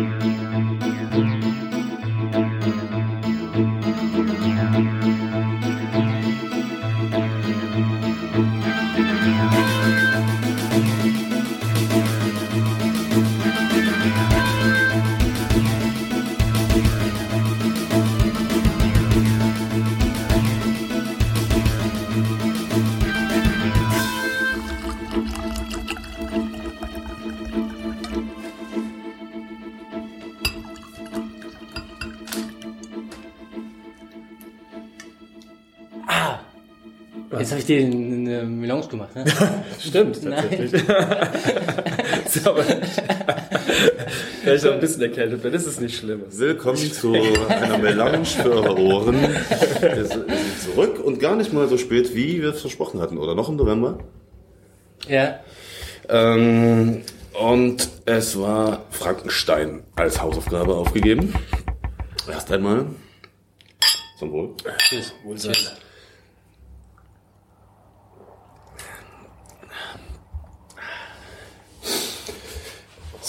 Jetzt Stimmt, tatsächlich. ist aber vielleicht noch ein bisschen erkältet, dann ist es nicht schlimm. Willkommen zu einer Melange für eure Ohren. Wir sind zurück und gar nicht mal so spät, wie wir es versprochen hatten, oder noch im November. Ja. Ähm, und es war Frankenstein als Hausaufgabe aufgegeben. Erst einmal. Zum Wohl. Tschüss. Tschüss.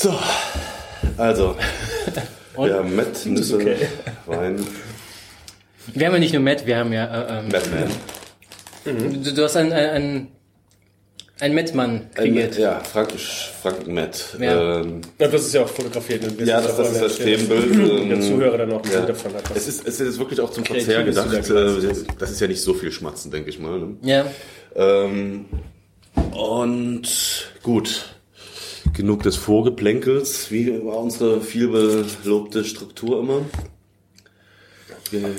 So, also. Und? Ja, Met, Nüsse, okay. Wein, Wir haben ja nicht nur Matt, wir haben ja. Äh, ähm, Batman. du, du hast einen, einen, einen Mettmann Ein, kreiert. ja, Frankisch, Franken Met. Ja. Ähm, Ja, das ist ja auch fotografiert. ja, das, das ist das Stelle. Themenbild. Der ähm, Zuhörer dann auch ein Ja. Davon hat. Es ist, es ist wirklich auch zum Verzehr gedacht. Das ist ja nicht so viel Schmatzen, denke ich mal. Ne? Ja. Ähm, und gut. Genug des Vorgeplänkels. Wie war unsere vielbelobte Struktur immer? Wir-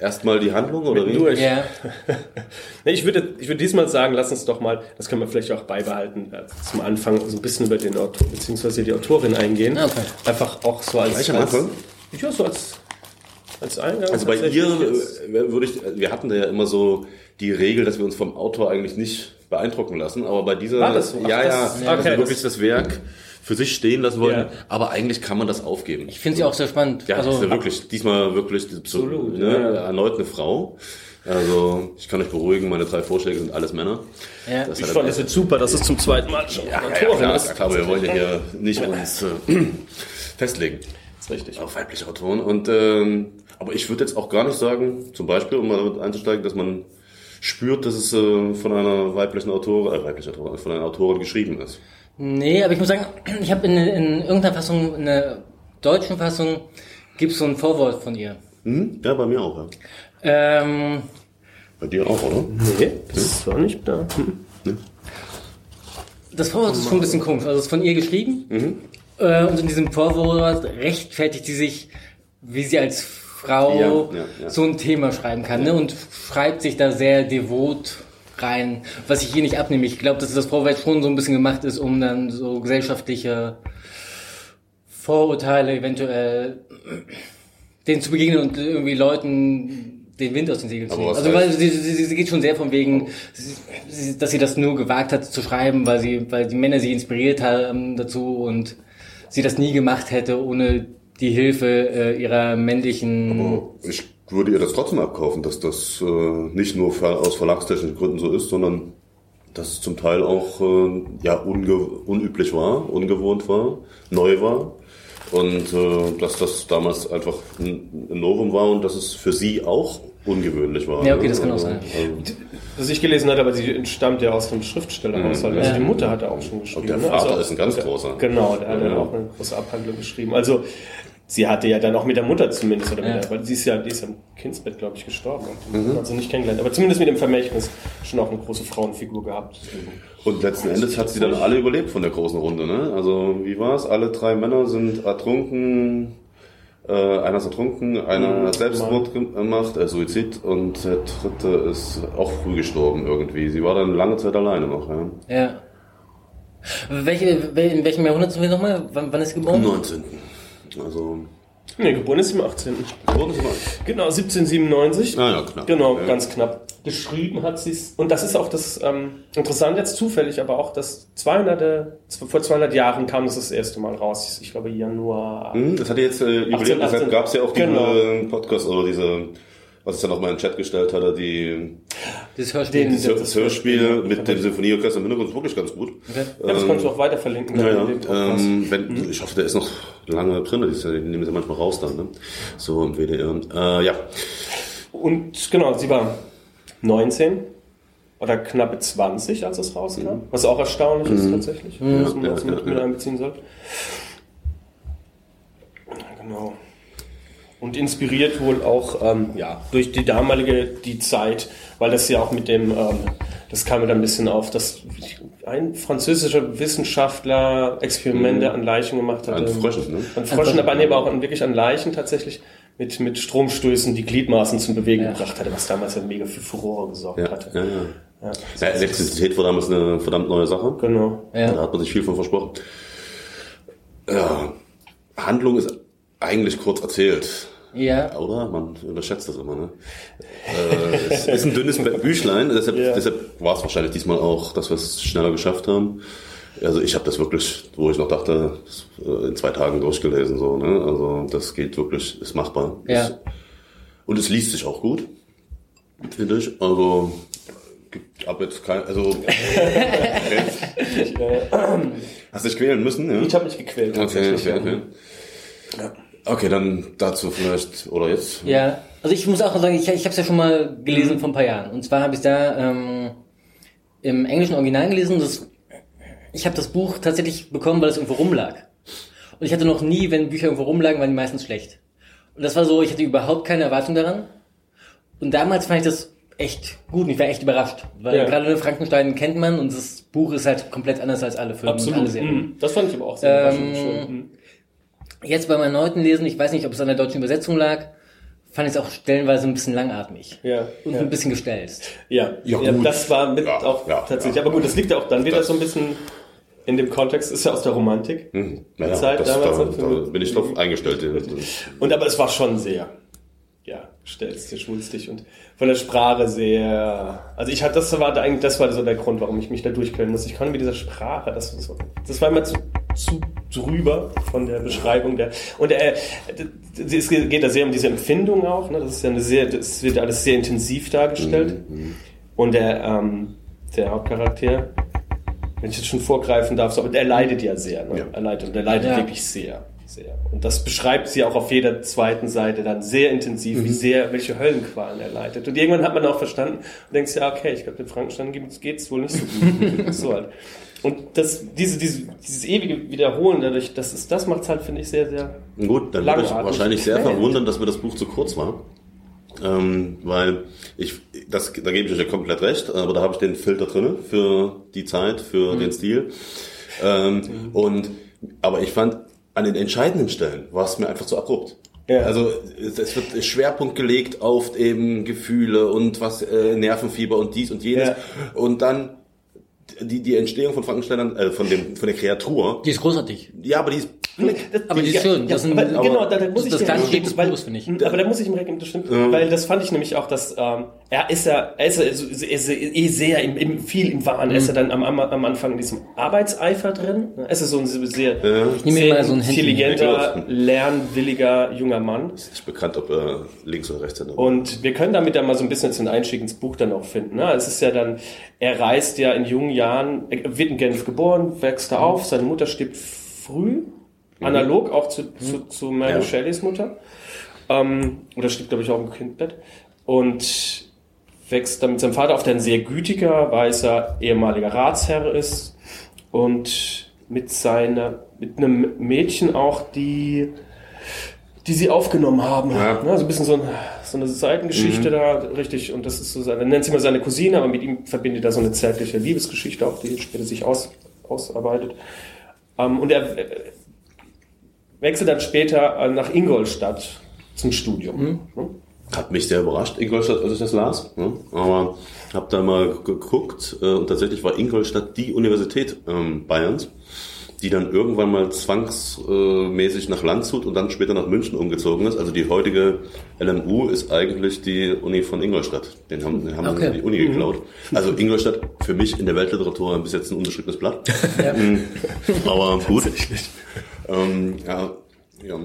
Erstmal die Handlung oder wie? durch. Ja. Nee, ich würde, ich würde diesmal sagen, lass uns doch mal, das können wir vielleicht auch beibehalten, äh, zum Anfang so ein bisschen über den Autor, beziehungsweise die Autorin eingehen. Okay. Einfach auch so als, Gleich am als Anfang? ja, so als, als Eingang. Also bei ihr äh, würde ich, wir hatten da ja immer so die Regel, dass wir uns vom Autor eigentlich nicht beeindrucken lassen, aber bei dieser, War das so? Ach, ja, das- ja, okay, also wirklich das Werk für sich stehen lassen wollen, Ja. aber eigentlich kann man das aufgeben. Ich finde sie auch sehr spannend. Ja, also, ist ja wirklich, diesmal wirklich Absolut, ne, ja. erneut eine Frau. Also, ich kann euch beruhigen, meine drei Vorschläge sind alles Männer. Ja. Das Ich fand es jetzt super, dass es zum zweiten Mal schon ja, ja, ja, Autorin klar, ist. ja, klar, wir wollen ja hier nicht uns äh, festlegen ist richtig. auf weibliche Autoren. Und, ähm, aber ich würde jetzt auch gar nicht sagen, zum Beispiel, um mal damit einzusteigen, dass man spürt, dass es äh, von einer weiblichen Autorin, äh, weibliche Autorin, von einer Autorin geschrieben ist. Nee, aber ich muss sagen, ich habe in, in irgendeiner Fassung, in der deutschen Fassung, gibt es so ein Vorwort von ihr. Hm? Ja, bei mir auch, ja. Ähm, Bei dir auch, oder? Nee, das ist doch nicht da. Hm. das Vorwort ist schon ein bisschen komisch. Also es ist von ihr geschrieben. Äh, und in diesem Vorwort rechtfertigt sie sich, wie sie als Frau Ja, ja, ja. so ein Thema schreiben kann. Ne? Und schreibt sich da sehr devot rein. Was ich hier nicht abnehme. Ich glaube, dass das Vorwort schon so ein bisschen gemacht ist, um dann so gesellschaftliche Vorurteile eventuell denen zu begegnen und irgendwie Leuten den Wind aus den Segeln zu nehmen. Also weil sie, sie, sie geht schon sehr von wegen, sie- dass sie das nur gewagt hat zu schreiben, weil sie, weil die Männer sie inspiriert haben dazu und sie das nie gemacht hätte ohne die Hilfe äh, ihrer männlichen. Aber ich würde ihr das trotzdem abkaufen, dass das äh, nicht nur ver- aus verlagstechnischen Gründen so ist, sondern dass es zum Teil auch äh, ja, unüblich war, ungewohnt war, neu war. Und äh, dass das damals einfach ein, ein Novum war und dass es für sie auch ungewöhnlich war. Ja, okay, das kann auch Also, sein. Also, Was ich gelesen hatte, aber sie entstammt ja aus einem Schriftstellerhaushalt. Also Ja. die Mutter hat er auch schon geschrieben. und der ne? Vater Also- ist ein ganz großer. Genau, der hat dann Ja. auch eine große Abhandlung geschrieben. Also sie hatte ja dann auch mit der Mutter zumindest, oder Ja. mit der, weil sie ist ja, die ist ja im Kindsbett, glaube ich, gestorben. Mhm. Und hat sie nicht kennengelernt. Aber zumindest mit dem Vermächtnis schon auch eine große Frauenfigur gehabt. Und letzten Endes hat sie dann alle überlebt von der großen Runde. Ne? Also wie war's? Alle drei Männer sind ertrunken. Äh, einer ist ertrunken, einer Mhm. hat Selbstmord gemacht, äh, Suizid und der dritte ist auch früh gestorben irgendwie. Sie war dann lange Zeit alleine noch. Ja. Ja. Welche, wel- in welchem Jahrhundert sind wir nochmal? Wann, wann ist sie Im geboren? 19. Also Nee, geboren ist sie im 18. wurden sie mal. Genau, 1797. Ah ja, knapp. Genau, Ja. ganz knapp. Geschrieben hat sie es. Und das ist auch das ähm, interessant jetzt zufällig, aber auch das 200, vor 200 Jahren kam das das erste Mal raus. Ich glaube Januar. Hm, Das hatte jetzt äh, überlebt, 18. deshalb gab es ja auch diesen Genau. äh, Podcast oder diese was ich dann auch mal in den Chat gestellt hatte, die, Das Hörspiel. Den- das, das- Hörspiel mit dem Sinfonieorchester im Hintergrund ist wirklich ganz gut. Okay. Ja, das kannst du auch weiter verlinken. Ja, ja. Ähm, wenn, Ich hoffe, der ist noch lange drin. Die nehmen sie manchmal raus dann, ne? So im WDR. Äh, ja. Und genau, sie war 19 oder knappe 20, als es rauskam. Was auch erstaunlich ist tatsächlich, was man ja, mit, mit einbeziehen sollte. Genau. Und inspiriert wohl auch ähm, ja, durch die damalige die Zeit, weil das ja auch mit dem, ähm, das kam mir dann ein bisschen auf, dass ein französischer Wissenschaftler Experimente an Leichen gemacht hat. An ähm, Fröschen, ne? An Fröschen, aber nee, aber auch an, wirklich an Leichen tatsächlich mit, mit Stromstößen die Gliedmaßen zum Bewegen Ja. gebracht hatte, was damals ja mega für Furore gesorgt Ja, hatte. ja, ja. ja. Elektrizität war damals eine verdammt neue Sache. Genau. Ja. Da hat man sich viel von versprochen. Ja, Handlung ist eigentlich kurz erzählt. Ja. Oder? Man überschätzt das immer, ne? äh, es ist ein dünnes Büchlein, deshalb, Ja. deshalb war es wahrscheinlich diesmal auch, dass wir es schneller geschafft haben. Also ich habe das wirklich, wo ich noch dachte, äh, in zwei Tagen durchgelesen, so, ne? Also das geht wirklich, ist machbar. Ja. Ist, und es liest sich auch gut, finde ich. Also gibt ab jetzt kein, also Ich, äh, hast dich quälen müssen, ja? ich habe mich gequält. Okay, tatsächlich, okay, ja. Okay. Dann dazu vielleicht, oder jetzt? Ja, also ich muss auch sagen, ich, ich habe es ja schon mal gelesen vor ein paar Jahren. Und zwar habe ich da ähm, im englischen Original gelesen. Das, ich habe das Buch tatsächlich bekommen, weil es irgendwo rumlag. Und ich hatte noch nie, wenn Bücher irgendwo rumlagen, waren die meistens schlecht. Und das war so, ich hatte überhaupt keine Erwartung daran. Und damals fand ich das echt gut und ich war echt überrascht. Weil Ja. gerade Frankenstein kennt man und das Buch ist halt komplett anders als alle Filme und alle Absolut. Serien. Mhm. Das fand ich aber auch sehr Ähm, überraschend. Schon. Mhm. Jetzt beim erneuten Lesen, ich weiß nicht, ob es an der deutschen Übersetzung lag, fand ich es auch stellenweise ein bisschen langatmig. Ja, Und ja. ein bisschen gestelzt. Ja, Ja, ja, das war mit Ja, auch ja, tatsächlich. ja. Aber gut, das liegt ja auch dann wieder Das- so ein bisschen in dem Kontext, ist ja aus der Romantik. Hm, naja, Zeit das, damals da, da bin ich drauf eingestellt. Und aber es war schon sehr, ja, stellst dir schwulstig und von der Sprache sehr. Also ich hatte, das war eigentlich, das war so der Grund, warum ich mich da durchquälen muss. Ich kann mit dieser Sprache, das, das, das war immer zu, zu drüber von der Beschreibung der. Und äh, es geht da sehr um diese Empfindung auch. Ne? Das ist ja eine sehr, das wird alles sehr intensiv dargestellt. Und der, ähm, der Hauptcharakter, wenn ich jetzt schon vorgreifen darf, so, aber der leidet ja sehr. Ne? Ja. Er leidet und er leidet Ja. wirklich sehr. Sehr. Und das beschreibt sie auch auf jeder zweiten Seite dann sehr intensiv, wie sehr, welche Höllenqualen er leidet. Und irgendwann hat man auch verstanden und denkt, ja, okay, ich glaube, den Frankenstein geht es wohl nicht so gut. so halt. Und das, diese, diese, dieses ewige Wiederholen dadurch, das ist, das macht es halt, finde ich, sehr, sehr Gut, dann würde ich wahrscheinlich sehr verwundern, dass mir das Buch zu kurz war. Ähm, weil ich, das, da gebe ich euch ja komplett recht, aber da habe ich den Filter drinne für die Zeit, für den Stil. Ähm, Und, aber ich fand, an den entscheidenden Stellen war es mir einfach zu abrupt. Ja. Also es es wird Schwerpunkt gelegt auf eben Gefühle und was äh, Nervenfieber und dies und jenes Ja. und dann die, die Entstehung von Frankenstein, äh, von dem von der Kreatur. Die ist großartig. Ja, aber die ist Aber die ist schön. Das sind- aber, aber genau, da, da muss ich das dir ganze recht Stück geben, des weil- finde ich. Aber da muss ich ihm recht geben, das stimmt. Weil das fand ich nämlich auch, dass ähm, er ist ja, er ist ja so- er ist ja eh sehr im, im, viel im Wahn. Er ist ja dann am, am, am Anfang in diesem Arbeitseifer drin. Er ist ja so ein sehr, Ich nehme mir sehr mal so ein intelligenter, lernwilliger junger Mann. nicht bekannt, ob er links oder rechts hat. Und wir können damit dann mal so ein bisschen jetzt den Einstieg ins Buch dann auch finden. Ne? Es ist ja dann, er reist ja in jungen Jahren, er wird in Genf geboren, wächst da auf, seine Mutter stirbt früh, analog auch zu, zu, zu Mary Ja. Shelleys Mutter. Ähm, oder stirbt, glaube ich, auch im Kindbett. Und wächst dann mit seinem Vater auf, der ein sehr gütiger, weißer, ehemaliger Ratsherr ist. Und mit seiner, mit einem Mädchen auch, die die sie aufgenommen haben. Ja. Ja, so ein bisschen so, ein, so eine Seitengeschichte da, richtig. Und das ist so seine, nennt sie mal seine Cousine, aber mit ihm verbindet er so eine zärtliche Liebesgeschichte auch, die später sich aus, ausarbeitet. Ähm, und er wechselt dann später äh, nach Ingolstadt zum Studium. Ne? Hat mich sehr überrascht, Ingolstadt, als ich das las. Ne? Aber habe da mal geguckt äh, und tatsächlich war Ingolstadt die Universität ähm, Bayerns, die dann irgendwann mal zwangsmäßig nach Landshut und dann später nach München umgezogen ist. Also die heutige LMU ist eigentlich die Uni von Ingolstadt. Den haben, den haben Okay. die Uni geklaut. Also Ingolstadt für mich in der Weltliteratur bis jetzt ein unbeschriebenes Blatt. Ja. Aber gut. Ähm, ja, ja.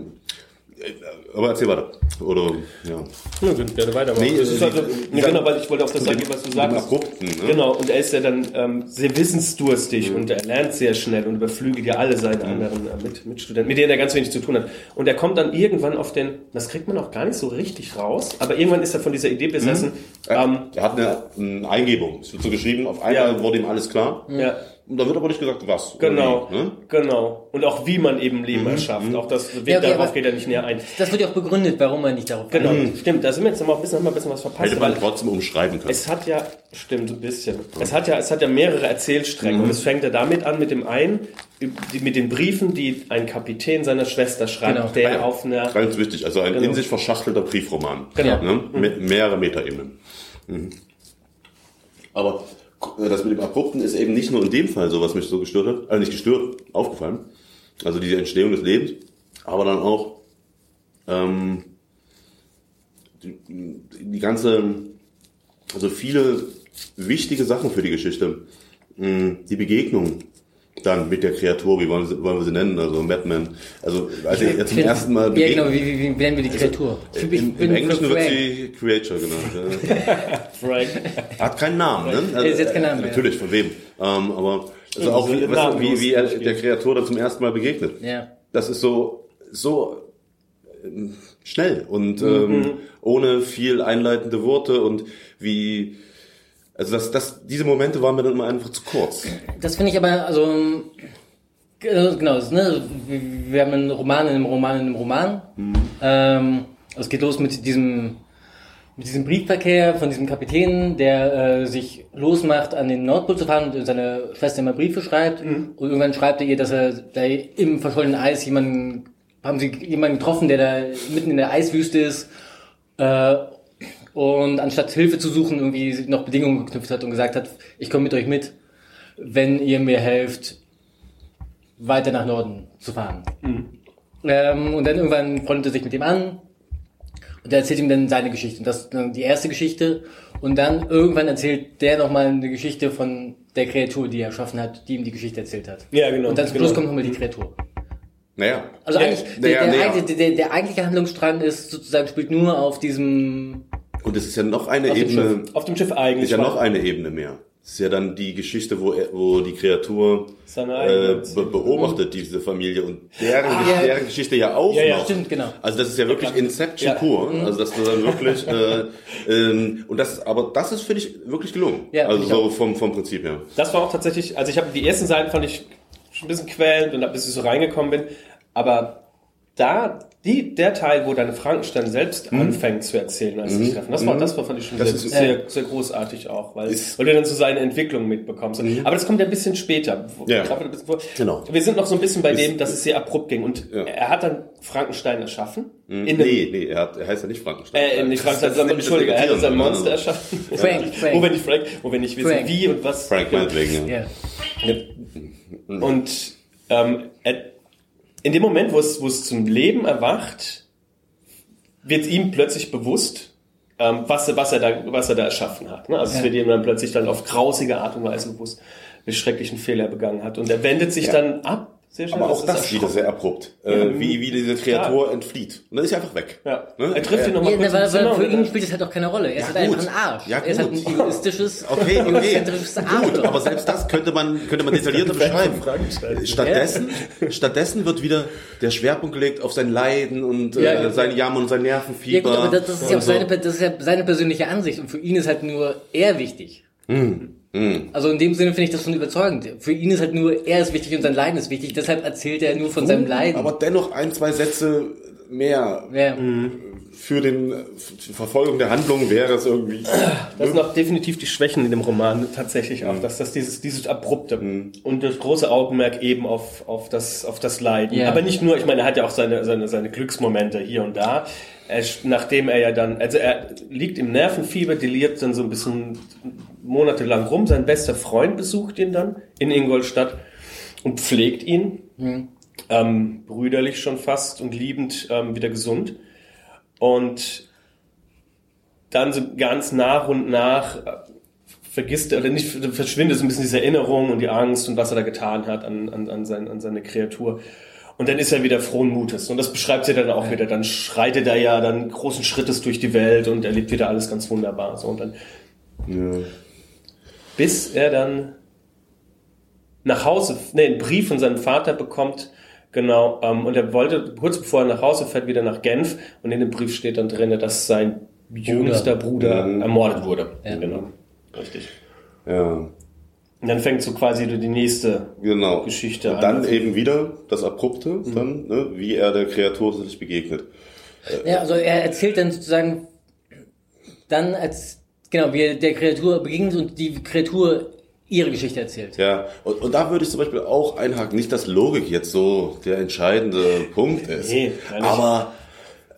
Aber erzähl weiter. Oder, ja. Ja, können gerne weitermachen. Nee, das ist äh, also, nee, genau, weil ich wollte auf das sagen, was du sagst. Abrupten, ne? Genau, und er ist ja dann ähm, sehr wissensdurstig und er lernt sehr schnell und überflügelt ja alle seine anderen äh, mit, Mitstudenten, mit denen er ganz wenig zu tun hat. Und er kommt dann irgendwann auf den, das kriegt man auch gar nicht so richtig raus, aber irgendwann ist er von dieser Idee besessen, ähm, er hat eine, eine Eingebung. Es wird so geschrieben, auf einmal Ja. wurde ihm alles klar. ja, Und da wird aber nicht gesagt, was. genau, wie, ne? genau. Und auch wie man eben Leben erschafft. Auch das, Ja, okay, darauf geht er nicht näher ein. Das wird ja auch begründet, warum man nicht darauf Genau, eingeht. stimmt. Da sind wir jetzt noch mal ein bisschen, noch mal ein bisschen was verpasst. Hätte man weil- trotzdem umschreiben können. Es hat ja, stimmt, ein bisschen. Es hat ja, es hat ja mehrere Erzählstränge. Und es fängt ja damit an, mit dem einen, mit den Briefen, die ein Kapitän seiner Schwester schreibt, Genau. der auf einer, Ganz wichtig, also ein Genau. in sich verschachtelter Briefroman. Genau. Ne? Mit mehrere Metaebenen. Mhm. Aber das mit dem Abrupten ist eben nicht nur in dem Fall so, was mich so gestört hat, also nicht gestört, aufgefallen. Also diese Entstehung des Lebens, aber dann auch ähm, die, die ganze, also viele wichtige Sachen für die Geschichte. Mh, Die Begegnung dann mit der Kreatur, wie wollen wir, sie- wollen wir sie nennen, also Madman. Also als er zum ersten Mal Ja, genau, begegnet, wie, wie, wie nennen wir die Kreatur? Ich, ich im, im Englischen wird sie Creature genannt. ja. Frank. Hat keinen Namen, ne? Ja, ist jetzt kein Name, ja. Natürlich, von wem. Ähm, aber also Ja, auch wie, weißt wie, wie er der Kreatur da zum ersten Mal begegnet. Ja. Das ist so, so ähm, schnell und Mhm. ähm, ohne viel einleitende Worte und wie, also das, das, diese Momente waren mir dann immer einfach zu kurz. Das finde ich aber, also, äh, genau, ne, wir haben einen Roman in einem Roman in einem Roman. Ähm, es geht los mit diesem, mit diesem Briefverkehr von diesem Kapitän, der äh, sich losmacht, an den Nordpol zu fahren und seine Schwester immer Briefe schreibt. Und irgendwann schreibt er ihr, dass er da im verschollenen Eis jemanden, haben sie jemanden getroffen, der da mitten in der Eiswüste ist. Äh, und anstatt Hilfe zu suchen, irgendwie noch Bedingungen geknüpft hat und gesagt hat, ich komme mit euch mit, wenn ihr mir helft, weiter nach Norden zu fahren. Ähm, und dann irgendwann freundet er sich mit ihm an und er erzählt ihm dann seine Geschichte. Und das ist dann die erste Geschichte. Und dann irgendwann erzählt der nochmal eine Geschichte von der Kreatur, die er erschaffen hat, die ihm die Geschichte erzählt hat. Ja, genau, Und dann zum Schluss genau. kommt nochmal die Kreatur. Naja. Also Ja, eigentlich, der, naja, der, naja. eigentliche- der, der eigentliche Handlungsstrang ist sozusagen, spielt nur auf diesem Und es ist ja noch eine Auf dem Ebene, Auf dem Schiff eigentlich. ist ja noch eine Ebene mehr. Es ist ja dann die Geschichte, wo, er, wo die Kreatur Seine äh, be beobachtet diese Familie und deren, ja. deren Geschichte ja auch Ja, ja. noch. Stimmt, genau. Also das ist ja wirklich Inception Ja. pur. Also dass du dann wirklich äh, ähm, und das, aber das ist finde ich wirklich gelungen. Ja, also so auch. vom vom Prinzip her. Das war auch tatsächlich, also ich habe die ersten Seiten fand ich schon ein bisschen quälend und bis ich so reingekommen bin, aber da die der Teil, wo dann Frankenstein selbst anfängt zu erzählen, als sie sich treffen, das war das war fand ich schon sehr, ist- sehr, sehr großartig auch, weil, Ist- weil du dann so seine Entwicklung mitbekommst. Aber das kommt ja ein bisschen später. Ja. Ich bisschen vor- Genau. Wir sind noch so ein bisschen bei Ist- dem, dass es sehr abrupt ging und Ja. er hat dann Frankenstein erschaffen. Einem, nee, nee, er, hat, er heißt ja nicht Frankenstein. Äh, nicht Frankenstein, sondern Entschuldige, er hat sein Irritierende, Monster ne? erschaffen. Frank, Frank. Wo wir nicht Frank, wo wir nicht wissen, Frank. wie und was. Frank meinetwegen, ja. Ja. Und ähm, er, in dem Moment, wo es, wo es zum Leben erwacht, wird ihm plötzlich bewusst, ähm, was, er- was, er da, was er da erschaffen hat. Ne? Also es Ja. wird ihm dann plötzlich dann auf grausige Art und Weise bewusst, welchen schrecklichen Fehler er begangen hat. Und er wendet sich Ja. dann ab. Sehr schnell. Aber auch ist das wieder sehr abrupt. Äh, wie, wie diese Kreatur entflieht. Und dann ist er einfach weg. Ja. Ne? Er trifft ihn nochmal Ja, kurz weil, im Zimmer weil für ihn spielt es halt auch keine Rolle. Er ist Ja, halt einfach ein Arsch. Ja, er ist halt ein egoistisches, Okay, okay. egozentrisches Arsch. Gut, aber selbst das könnte man, könnte man detaillierter beschreiben. Stattdessen, stattdessen wird wieder der Schwerpunkt gelegt auf sein Leiden und Ja, äh, genau. sein Jammer und sein Ja Nervenfieber. gut, aber das, das, ist ja auch seine, das ist ja seine persönliche Ansicht und für ihn ist halt nur er wichtig. Also in dem Sinne finde ich das schon überzeugend. Für ihn ist halt nur er ist wichtig und sein Leiden ist wichtig, deshalb erzählt er nur von seinem Leiden. Aber dennoch ein, zwei Sätze mehr ja. für den für die Verfolgung der Handlung wäre es irgendwie. Das sind auch definitiv die Schwächen in dem Roman tatsächlich auch, dass das dieses, dieses abrupte und das große Augenmerk eben auf, auf das, auf das Leiden. Ja. Aber nicht nur, ich meine, er hat ja auch seine, seine, seine Glücksmomente hier und da. Er, nachdem er ja dann, also er liegt im Nervenfieber, deliert dann so ein bisschen monatelang rum. Sein bester Freund besucht ihn dann in Ingolstadt und pflegt ihn. Ähm, brüderlich schon fast und liebend ähm, wieder gesund. Und dann so ganz nach und nach äh, vergisst er, oder nicht, verschwindet so ein bisschen diese Erinnerung und die Angst und was er da getan hat an, an, an, sein, an seine Kreatur. Und dann ist er wieder frohen Mutes. Und das beschreibt sie dann auch wieder. Dann schreitet er ja dann großen Schrittes durch die Welt und erlebt wieder alles ganz wunderbar. So, und dann, Ja. bis er dann nach Hause, nee, einen Brief von seinem Vater bekommt, genau, ähm, und er wollte, kurz bevor er nach Hause fährt, wieder nach Genf, und in dem Brief steht dann drin, dass sein jüngster Bruder Mhm. ermordet wurde. Ja. Genau. Richtig. Ja, Und dann fängt so quasi die nächste genau. Geschichte Und dann an. eben wieder das Abrupte, Mhm. dann, ne, wie er der Kreatur tatsächlich begegnet. Ja, also er erzählt dann sozusagen dann als, genau, wie er der Kreatur begegnet und die Kreatur ihre Geschichte erzählt. Ja, und, und da würde ich zum Beispiel auch einhaken, nicht, dass Logik jetzt so der entscheidende Punkt ist. Nee, aber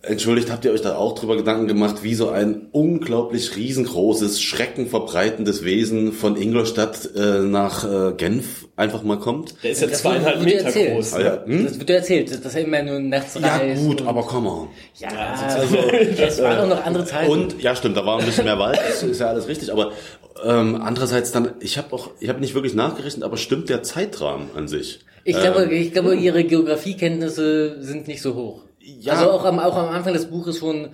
entschuldigt, habt ihr euch da auch drüber Gedanken gemacht, wie so ein unglaublich riesengroßes, schreckenverbreitendes Wesen von Ingolstadt äh, nach äh, Genf einfach mal kommt? Der ist ja Das zweieinhalb wird dir Meter erzählt. groß. Ah, ja, hm? Das wird ja erzählt, dass er immer nur nachts ja reist. gut, und- aber come on. Ja, also, es waren auch noch andere Zeiten. Und ja, stimmt, da war ein bisschen mehr Wald, das ist ja alles richtig, aber ähm, andererseits dann, ich habe auch, ich habe nicht wirklich nachgerechnet, aber stimmt der Zeitrahmen an sich? ich glaube, ich glaube, ihre Geografiekenntnisse sind nicht so hoch. Ja. Also auch am, auch am Anfang des Buches schon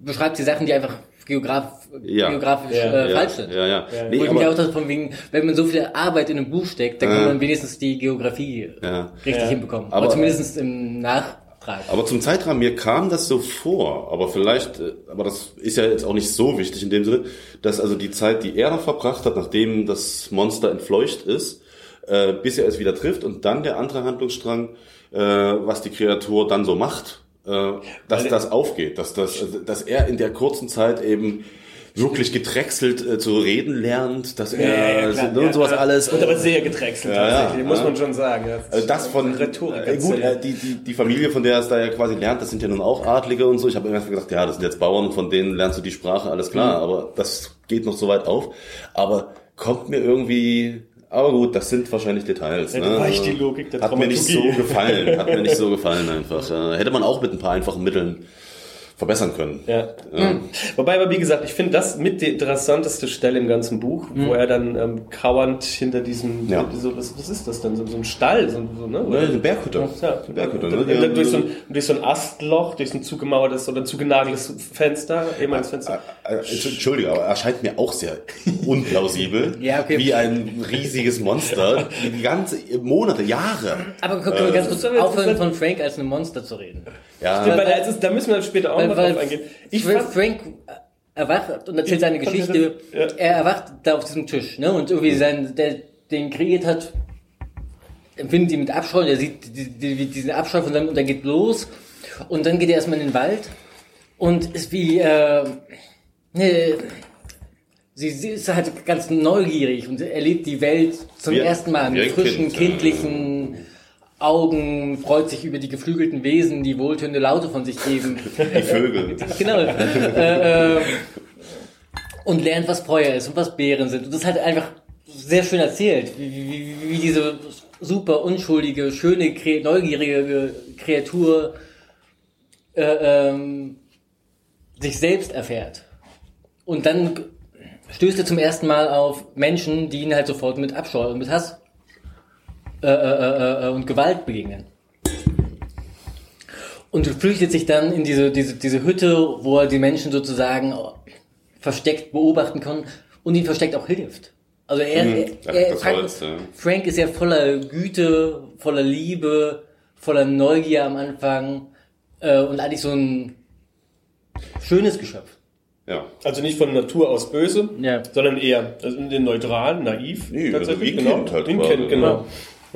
beschreibt sie Sachen, die einfach geograf, Ja. geografisch Ja, äh, ja, falsch sind. Ja, ja. Wo Nee, ich mich auch dachte, von wegen, wenn man so viel Arbeit in einem Buch steckt, dann kann Ja. man wenigstens die Geografie Ja. richtig Ja. hinbekommen. Aber- Aber zumindest im Nachtrag. aber zum Zeitrahmen, mir kam das so vor, aber vielleicht, äh, aber das ist ja jetzt auch nicht so wichtig in dem Sinne, dass also die Zeit, die er noch verbracht hat, nachdem das Monster entfleucht ist, äh, bis er es wieder trifft und dann der andere Handlungsstrang, äh, was die Kreatur dann so macht, äh, dass das aufgeht, dass das, also, dass er in der kurzen Zeit eben wirklich gedrechselt äh, zu reden lernt, dass er klar. ne, und sowas Ja, alles. Und aber sehr gedrechselt Ja, ja, tatsächlich, muss ja. man schon sagen. Ja, Also das von Rhetorik. äh, gut, äh, die, die, die Familie, von der es da ja quasi lernt, das sind ja nun auch Adlige und so. Ich habe immer gedacht, ja, das sind jetzt Bauern, von denen lernst du die Sprache, alles klar, aber das geht noch so weit auf. Aber kommt mir irgendwie, aber gut, das sind wahrscheinlich Details. Ja, ne? weicht die Logik der Hat mir nicht so gefallen, hat mir nicht so gefallen einfach. Hätte man auch mit ein paar einfachen Mitteln verbessern können. Ja. Wobei, aber wie gesagt, ich finde das mit die interessanteste Stelle im ganzen Buch, wo er dann ähm, kauernd hinter diesem, Ja. so, was, was ist das denn, so, so ein Stall, so, so ne? Ne, eine Berghütte. Ja, Eine Berghütte, ne? haben durch, so ein, durch so ein Astloch, durch so ein zugemauertes oder zugenageltes Fenster, ehemaliges Fenster. Äh, äh, Entschuldige, aber erscheint mir auch sehr unplausibel, Ja, okay. wie ein riesiges Monster, die ganze Monate, Jahre. Aber können wir ganz kurz aufhören, von Frank als einem Monster zu reden? Ja, Stimmt, weil da, ist, da müssen wir später auch noch drauf eingehen. Ich Frank, Frank erwacht und erzählt seine Geschichte. ja. Er erwacht da auf diesem Tisch, ne? Und irgendwie sein, der den kreiert hat, empfindet ihn mit Abscheu. Er sieht die, die, die, diesen Abscheu von seinem und er geht los. Und dann geht er erstmal in den Wald und ist wie, äh, ne, sie, sie ist halt ganz neugierig und erlebt die Welt zum Wie- ersten Mal mit frischen, Kind, kindlichen Augen, freut sich über die geflügelten Wesen, die wohltönende Laute von sich geben. die Vögel. Genau. äh, äh, und lernt, was Feuer ist und was Beeren sind. Und das hat einfach sehr schön erzählt, wie, wie, wie diese super unschuldige, schöne, neugierige Kreatur äh, ähm, sich selbst erfährt. Und dann stößt er zum ersten Mal auf Menschen, die ihn halt sofort mit Abscheu und mit Hass äh, äh, äh, äh, und Gewalt begegnen. Und flüchtet sich dann in diese, diese, diese Hütte, wo er die Menschen sozusagen versteckt beobachten kann und ihn versteckt auch hilft. Also er, Mhm. er, er Frank, ja. Frank ist ja voller Güte, voller Liebe, voller Neugier am Anfang äh, und eigentlich so ein schönes Geschöpf. Ja. also nicht von Natur aus böse, Ja. sondern eher also den neutral, naiv. Nee, also wie ein genau. Kind halt Wie ein Kind, genau. Ja.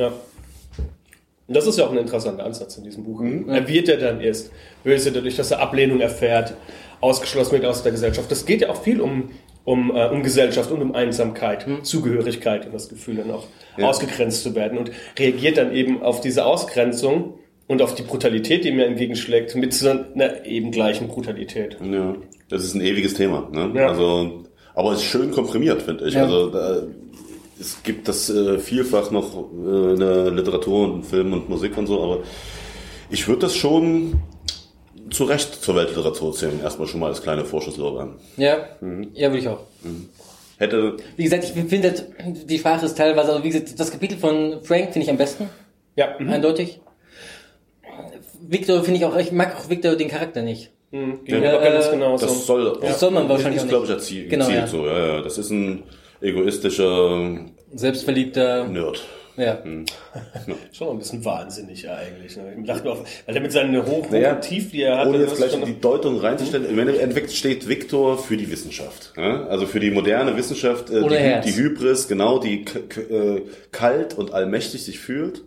Und das ist ja auch ein interessanter Ansatz in diesem Buch. Er wird ja dann erst böse, dadurch, dass er Ablehnung erfährt, ausgeschlossen wird aus der Gesellschaft. Das geht ja auch viel um, um, äh, um Gesellschaft und um Einsamkeit, Zugehörigkeit und das Gefühl dann auch Ja. ausgegrenzt zu werden und reagiert dann eben auf diese Ausgrenzung und auf die Brutalität, die mir entgegenschlägt, mit so einer eben gleichen Brutalität. ja. Das ist ein ewiges Thema. Ne? Ja. Also, aber es ist schön komprimiert, finde ich. Ja. Also da, es gibt das äh, vielfach noch äh, in der Literatur und Film und Musik und so, aber ich würde das schon zu Recht zur Weltliteratur zählen. Erstmal schon mal als kleine Vorschusslorbeeren. Ja, ja, würde ich auch. Hätte, Wie gesagt, ich finde, die Sprache ist teilweise, also wie gesagt, das Kapitel von Frank finde ich am besten, Ja, mhm. eindeutig. Victor finde ich auch, ich mag auch Victor den Charakter nicht. Mhm, Ja, äh. Das soll, Das soll man wahrscheinlich ist, auch glaube ich, nicht. erzielt, Genau, ja. so. Ja, ja. Das ist ein egoistischer Selbstverliebter, Nerd. ja. Schon ein bisschen wahnsinnig ja, eigentlich. Ne? Ich dachte auch, weil er mit seinen Hoch- Naja, Tief, die er hat, Ohne jetzt gleich die Deutung reinzustellen, im Endeffekt steht Viktor für die Wissenschaft. Ja? Also für die moderne Wissenschaft, äh, die, die Hybris, genau, die k- k- äh, kalt und allmächtig sich fühlt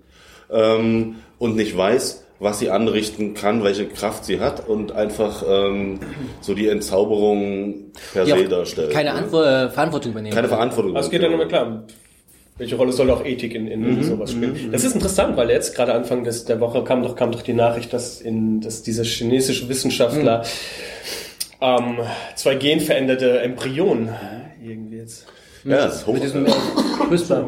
ähm, und nicht weiß, was sie anrichten kann, welche Kraft sie hat und einfach ähm, so die Entzauberung per Die se darstellt. keine ne? Antwort, äh, Verantwortung übernehmen. keine Verantwortung. Aber es geht dann immer klar. Welche Rolle soll auch Ethik in, in sowas spielen? Das ist interessant, weil jetzt gerade Anfang des, der Woche kam doch, kam doch die Nachricht, dass, in, dass dieser chinesische Wissenschaftler ähm, zwei genveränderte Embryonen irgendwie jetzt. Ja, das ist hoch, Mit diesem äh, CRISPR.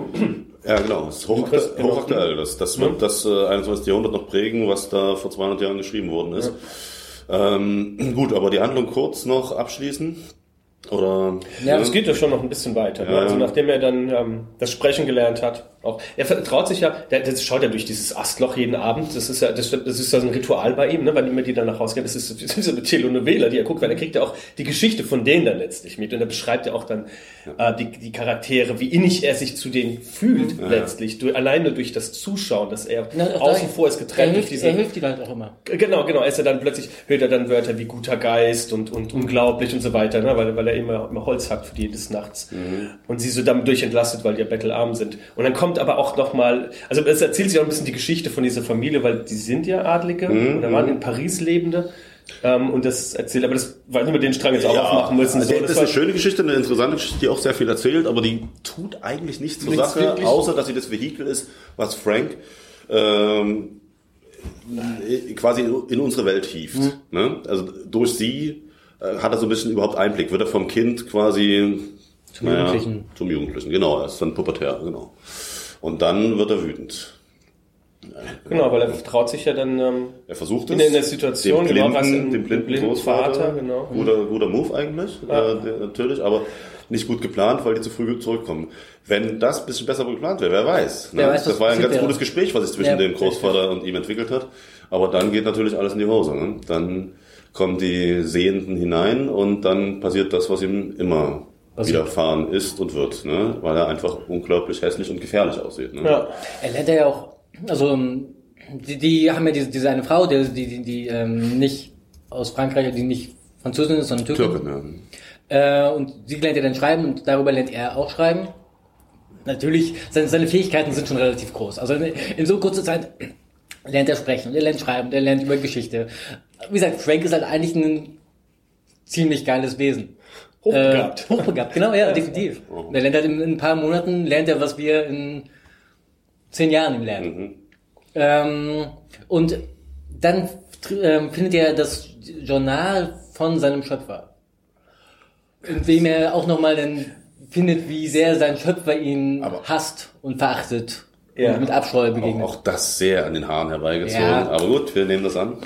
Ja, genau. Das ist hochaktuell. Hochaktuell. Das, das wird das äh, 21. Jahrhundert noch prägen, was da vor 200 Jahren geschrieben worden ist. Ähm, gut, aber die Handlung kurz noch abschließen. Oder? Ja, Es geht ja schon noch ein bisschen weiter. Ne? Ja. Also nachdem er dann ähm, das Sprechen gelernt hat, auch er vertraut sich ja, der, der schaut ja durch dieses Astloch jeden Abend. Das ist ja, das, das ist ja so ein Ritual bei ihm, ne? weil immer die dann nach Hause gehen. Das ist, das ist so eine Telenovela, die er guckt, weil er kriegt ja auch die Geschichte von denen dann letztlich mit und er beschreibt ja auch dann äh, die, die Charaktere, wie innig er sich zu denen fühlt letztlich, durch, alleine durch das Zuschauen, dass er Na, außen da- vor ist er getrennt durch hilft, diese er hilft ihnen halt auch immer. Genau, genau. Ist er dann plötzlich, hört er dann Wörter wie guter Geist und, und unglaublich und so weiter, ne? weil, weil er immer, immer Holz hackt für die des Nachts. Und sie so damit durchentlastet, weil die ja bettelarm sind. Und dann kommt aber auch nochmal, also es erzählt sich auch ein bisschen die Geschichte von dieser Familie, weil die sind ja Adlige oder waren in Paris Lebende. Ähm, und das erzählt, aber das, weiß nicht, wir den Strang jetzt auch aufmachen müssen. Also so, das ist eine schöne Geschichte, eine interessante Geschichte, die auch sehr viel erzählt, aber die tut eigentlich nichts zur Sache, wirklich. außer dass sie das Vehikel ist, was Frank ähm, quasi in unsere Welt hieft. Mhm. Ne? Also durch sie äh, hat er so ein bisschen überhaupt Einblick, wird er vom Kind quasi Zum Jugendlichen. zum Jugendlichen, genau, er ist dann pubertär, genau. Und dann wird er wütend. Genau, weil er traut sich ja dann, ähm, Er versucht es. In der- in der Situation, den genau, blinden, was in- den blinden, blinden Großvater. Vater, genau. Guter, guter Move eigentlich, äh, der, natürlich, aber nicht gut geplant, weil die zu früh zurückkommen. Wenn das ein bisschen besser geplant wäre, wer weiß. Ne? Wer weiß, das war ja ein ganz wäre. gutes Gespräch, was sich zwischen Ja. dem Großvater und ihm entwickelt hat. Aber dann geht natürlich alles in die Hose. Ne? Dann kommen die Sehenden hinein und dann passiert das, was ihm immer Passiert. widerfahren ist und wird, ne? weil er einfach unglaublich hässlich und gefährlich aussieht. Ne? ja, Er lernt ja auch, also ähm, die, die haben ja diese, diese eine Frau, die, die, die, die ähm, nicht aus Frankreich, die nicht Französin ist, sondern Türkin. Türken, ja. Äh, und sie lernt ja dann schreiben und darüber lernt er auch schreiben. Natürlich, seine, seine Fähigkeiten sind schon relativ groß. Also in, in so kurzer Zeit lernt er sprechen und er lernt schreiben und er lernt über Geschichte. Wie gesagt, Frank ist halt eigentlich ein ziemlich geiles Wesen. Hochbegabt. Äh, hochbegabt, genau, ja, definitiv. Und er lernt halt in, in ein paar Monaten, lernt er, was wir in zehn Jahren ihm lernen. Ähm, und dann ähm, findet er das Journal von seinem Schöpfer. In dem er auch nochmal dann findet, wie sehr sein Schöpfer ihn Aber- hasst und verachtet. Ja. Und mit Abscheu Auch, begegnet. auch das sehr an den Haaren herbeigezogen. Ja. Aber gut, wir nehmen das an.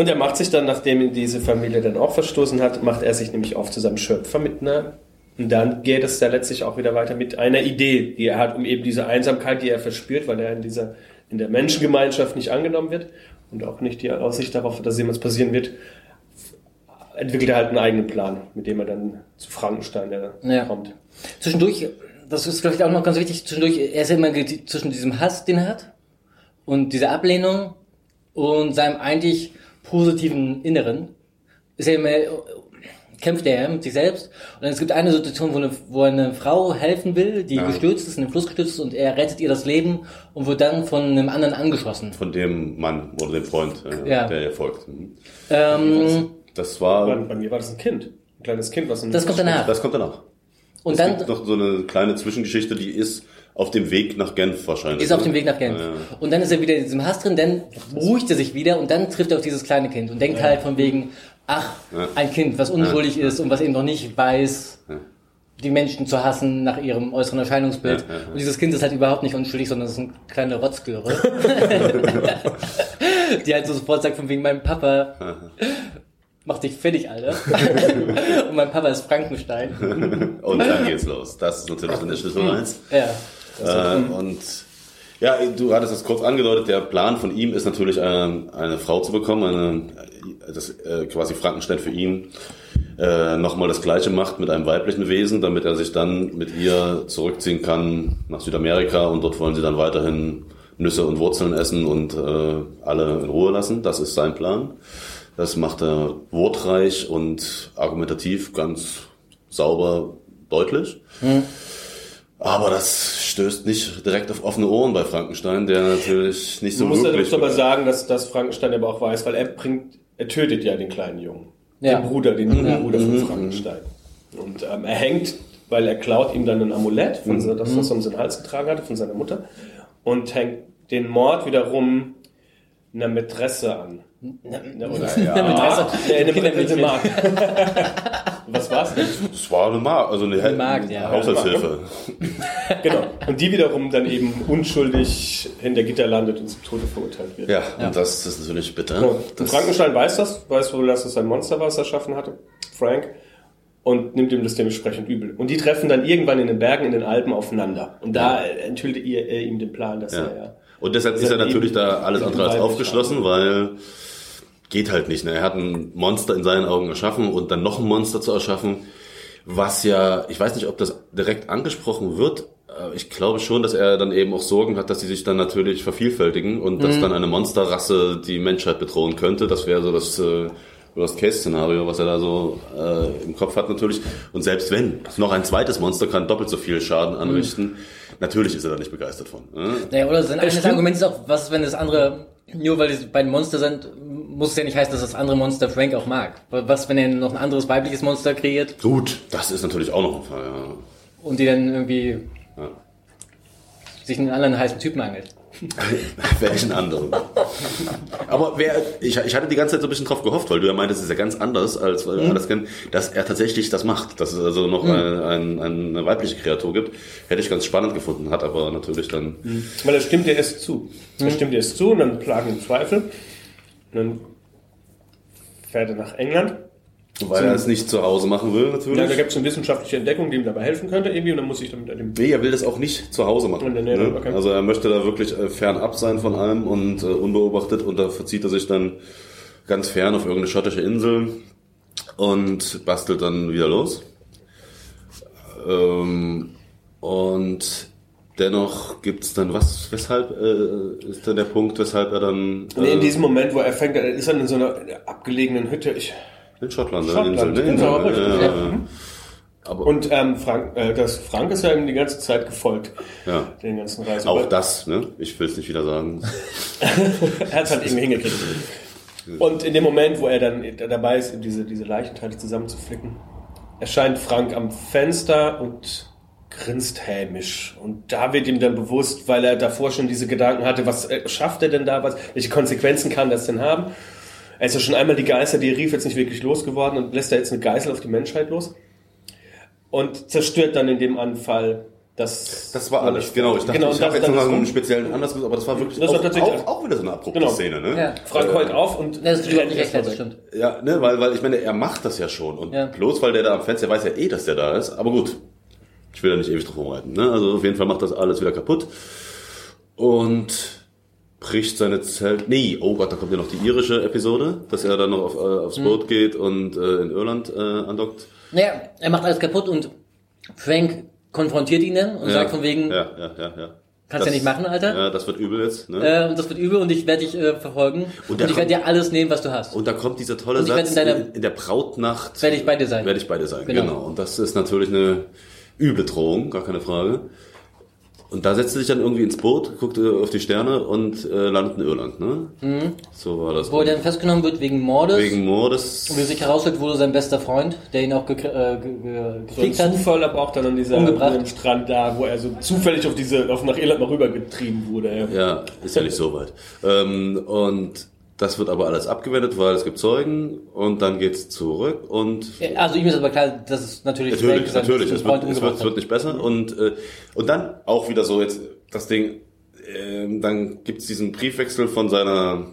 Und er macht sich dann, nachdem ihn diese Familie dann auch verstoßen hat, macht er sich nämlich auf zu seinem Schöpfer mit einer. Und dann geht es da letztlich auch wieder weiter mit einer Idee, die er hat, um eben diese Einsamkeit, die er verspürt, weil er in dieser, in der Menschengemeinschaft nicht angenommen wird und auch nicht die Aussicht darauf, dass jemals passieren wird, entwickelt er halt einen eigenen Plan, mit dem er dann zu Frankenstein Ja. kommt. Zwischendurch, das ist vielleicht auch noch ganz wichtig, zwischendurch, er ist immer zwischen diesem Hass, den er hat, und dieser Ablehnung und seinem eigentlich positiven Inneren, ist er immer, kämpft er mit sich selbst. Und dann es gibt eine Situation, wo eine, wo eine Frau helfen will, die gestürzt ist, in den Fluss gestürzt ist, und er rettet ihr das Leben und wird dann von einem anderen angeschossen. Von dem Mann oder dem Freund, äh, Ja. der ihr folgt. Mhm. Ähm, Das Bei, war, bei mir war das ein Kind. Ein kleines Kind, was in das kommt danach. das kommt danach. Und Es dann gibt noch so eine kleine Zwischengeschichte, die ist auf dem Weg nach Genf wahrscheinlich. ist auf ne? dem Weg nach Genf. Ja. Und dann ist er wieder in diesem Hass drin, dann beruhigt er sich wieder und dann trifft er auf dieses kleine Kind und denkt halt von wegen, ach, ein Kind, was unschuldig ist und was eben noch nicht weiß, die Menschen zu hassen nach ihrem äußeren Erscheinungsbild. Ja, ja, ja. Und dieses Kind ist halt überhaupt nicht unschuldig, sondern es ist eine kleine Rotzgöre. die halt so sofort sagt von wegen, mein Papa macht dich fertig, Alter. und mein Papa ist Frankenstein. Und dann geht's los. Das ist natürlich dann der Schlüssel eins. Ja. Äh, und Ja, du hattest es kurz angedeutet, der Plan von ihm ist natürlich eine, eine Frau zu bekommen, eine, das äh, quasi Frankenstein für ihn äh, nochmal das gleiche macht mit einem weiblichen Wesen, damit er sich dann mit ihr zurückziehen kann nach Südamerika und dort wollen sie dann weiterhin Nüsse und Wurzeln essen und äh, alle in Ruhe lassen. Das ist sein Plan. Das macht er wortreich und argumentativ ganz sauber deutlich. Hm. Aber das stößt nicht direkt auf offene Ohren bei Frankenstein, der natürlich nicht so Man muss wirklich... aber sagen, dass, dass Frankenstein aber auch weiß, weil er bringt, er tötet ja den kleinen Jungen. Ja. Den Bruder, den jungen Bruder von Frankenstein. Und ähm, er hängt, weil er klaut ihm dann ein Amulett, von, so- das das er um seinen Hals getragen hatte, von seiner Mutter, und hängt den Mord wiederum einer Mätresse an. Na, oder, ja, Eine Mätresse. Ja, eine. Mätresse Mark. Was war's denn? Das war eine Magd, also eine, Magd, ja. Haushaltshilfe. Genau. Und die wiederum dann eben unschuldig hinter Gitter landet und zum Tode verurteilt wird. Ja, und das ist natürlich bitter. Ja. Und Das, Frankenstein weiß das, weiß wohl, dass es ein Monster war, was er erschaffen hatte, Frank, und nimmt ihm das dementsprechend übel. Und die treffen dann irgendwann in den Bergen, in den Alpen aufeinander. Und da enthüllt ihr, er ihm den Plan, dass ja. er ja. Und deshalb ist er natürlich da alles andere als aufgeschlossen, weil geht halt nicht. Ne? Er hat ein Monster in seinen Augen erschaffen und dann noch ein Monster zu erschaffen, was ja, ich weiß nicht, ob das direkt angesprochen wird. aber Ich glaube schon, dass er dann eben auch Sorgen hat, dass sie sich dann natürlich vervielfältigen und dass dann eine Monsterrasse die Menschheit bedrohen könnte. Das wäre so das äh, Worst-Case-Szenario, was er da so äh, im Kopf hat natürlich. Und selbst wenn, noch ein zweites Monster kann doppelt so viel Schaden anrichten. Natürlich ist er da nicht begeistert von. Ne? Naja, oder sein stimmt. Argument ist auch, was ist, wenn das andere, nur weil die beiden Monster sind, muss es ja nicht heißen, dass das andere Monster Frank auch mag. Was, wenn er noch ein anderes weibliches Monster kreiert Gut, das ist natürlich auch noch ein Fall, ja. und die dann irgendwie Ja. sich einen anderen heißen Typen angelt? Welchen anderen? Aber wer, ich, ich hatte die ganze Zeit so ein bisschen drauf gehofft, weil du ja meintest, es ist ja ganz anders, als weil wir alles kennen, dass er tatsächlich das macht, dass es also noch ein, ein, eine weibliche Kreatur gibt. Hätte ich ganz spannend gefunden, hat aber natürlich dann. Weil er stimmt dir erst zu. Er stimmt dir erst zu und dann plagen Zweifel. Und dann fährt er nach England. Weil er es nicht zu Hause machen will, Ja, da natürlich. gibt es eine wissenschaftliche Entdeckung, die ihm dabei helfen könnte irgendwie und dann muss ich dann mit dem Nee, er will das auch nicht zu Hause machen. Nee, nee, ne? okay. Also er möchte da wirklich äh, fernab sein von allem und äh, unbeobachtet und da verzieht er sich dann ganz fern auf irgendeine schottische Insel und bastelt dann wieder los. Ähm, und dennoch gibt's dann was, weshalb äh, ist dann der Punkt, weshalb er dann Nee, äh, in diesem Moment, wo er fängt, ist er in so einer abgelegenen Hütte. Ich, in Schottland, ne? Schottland, Insel, ne? genau, Ja, richtig. ja, Ja. ja. Aber und ähm, Frank, äh, das Frank ist ja ihm die ganze Zeit gefolgt. Ja. Den ganzen Reisen. auch das, ne? Ich will es nicht wieder sagen. Er hat es halt irgendwie hingekriegt. Und in dem Moment, wo er dann dabei ist, diese, diese Leichenteile zusammenzuflicken, erscheint Frank am Fenster und grinst hämisch. Und da wird ihm dann bewusst, weil er davor schon diese Gedanken hatte, was äh, schafft er denn da, was, welche Konsequenzen kann das denn haben? Er ist ja schon einmal die Geister, die er rief, jetzt nicht wirklich losgeworden und lässt da jetzt eine Geißel auf die Menschheit los. Und zerstört dann in dem Anfall das. Das war alles, genau. Ich dachte, Genau, ich habe jetzt noch dann mal ist einen speziellen Anlass, aber das war wirklich Das war auch, tatsächlich- auch, auch wieder so eine abrupte Genau. Szene, ne? Ja. Frank heult auf und Das ist überhaupt nicht erklärt, das stimmt. Ja, ne, weil, weil ich meine, er macht das ja schon. Und Ja. bloß weil der da am Fenster weiß ja eh, dass der da ist. Aber gut, ich will da nicht ewig drauf rumreiten. Ne? Also auf jeden Fall macht das alles wieder kaputt. Und bricht seine Zelt. Nee, oh Gott, da kommt ja noch die irische Episode, dass er dann noch auf, äh, aufs Mhm. Boot geht und äh, in Irland äh, andockt. Naja, er macht alles kaputt und Frank konfrontiert ihn dann und Ja. sagt von wegen, Ja, ja, ja, ja. Kannst ja nicht machen, Alter. Ja, das wird übel jetzt. Ne? äh, und das wird übel und ich werde dich äh, verfolgen und, der ich werde dir alles nehmen, was du hast. Und da kommt dieser tolle Und Satz, in deiner- in, der Brautnacht Werde ich bei dir sein. werde ich bei dir sein. Genau. Genau. Und das ist natürlich eine üble Drohung, gar keine Frage. Und da setzt er sich dann irgendwie ins Boot, guckt äh, auf die Sterne und äh, landet in Irland. Ne? So war das. Mhm. Wo er dann festgenommen wird wegen Mordes. Wegen Mordes. und wie sich herausstellt, wurde sein bester Freund, der ihn auch ge äh, ge ge So gekriegt hat. Zufall aber auch dann an dieser Umgebracht. an Strand da, wo er so zufällig auf diese auf nach Irland mal rübergetrieben wurde. Ja. Ja, ist ja nicht so weit. Ähm, und das wird aber alles abgewendet, weil es gibt Zeugen und dann geht's zurück und Also ihm ist aber klar, dass es natürlich Natürlich, seinen natürlich. Es wird, es, wird, wird nicht besser. Und, äh, und dann auch wieder so jetzt das Ding, ähm, dann gibt's diesen Briefwechsel von seiner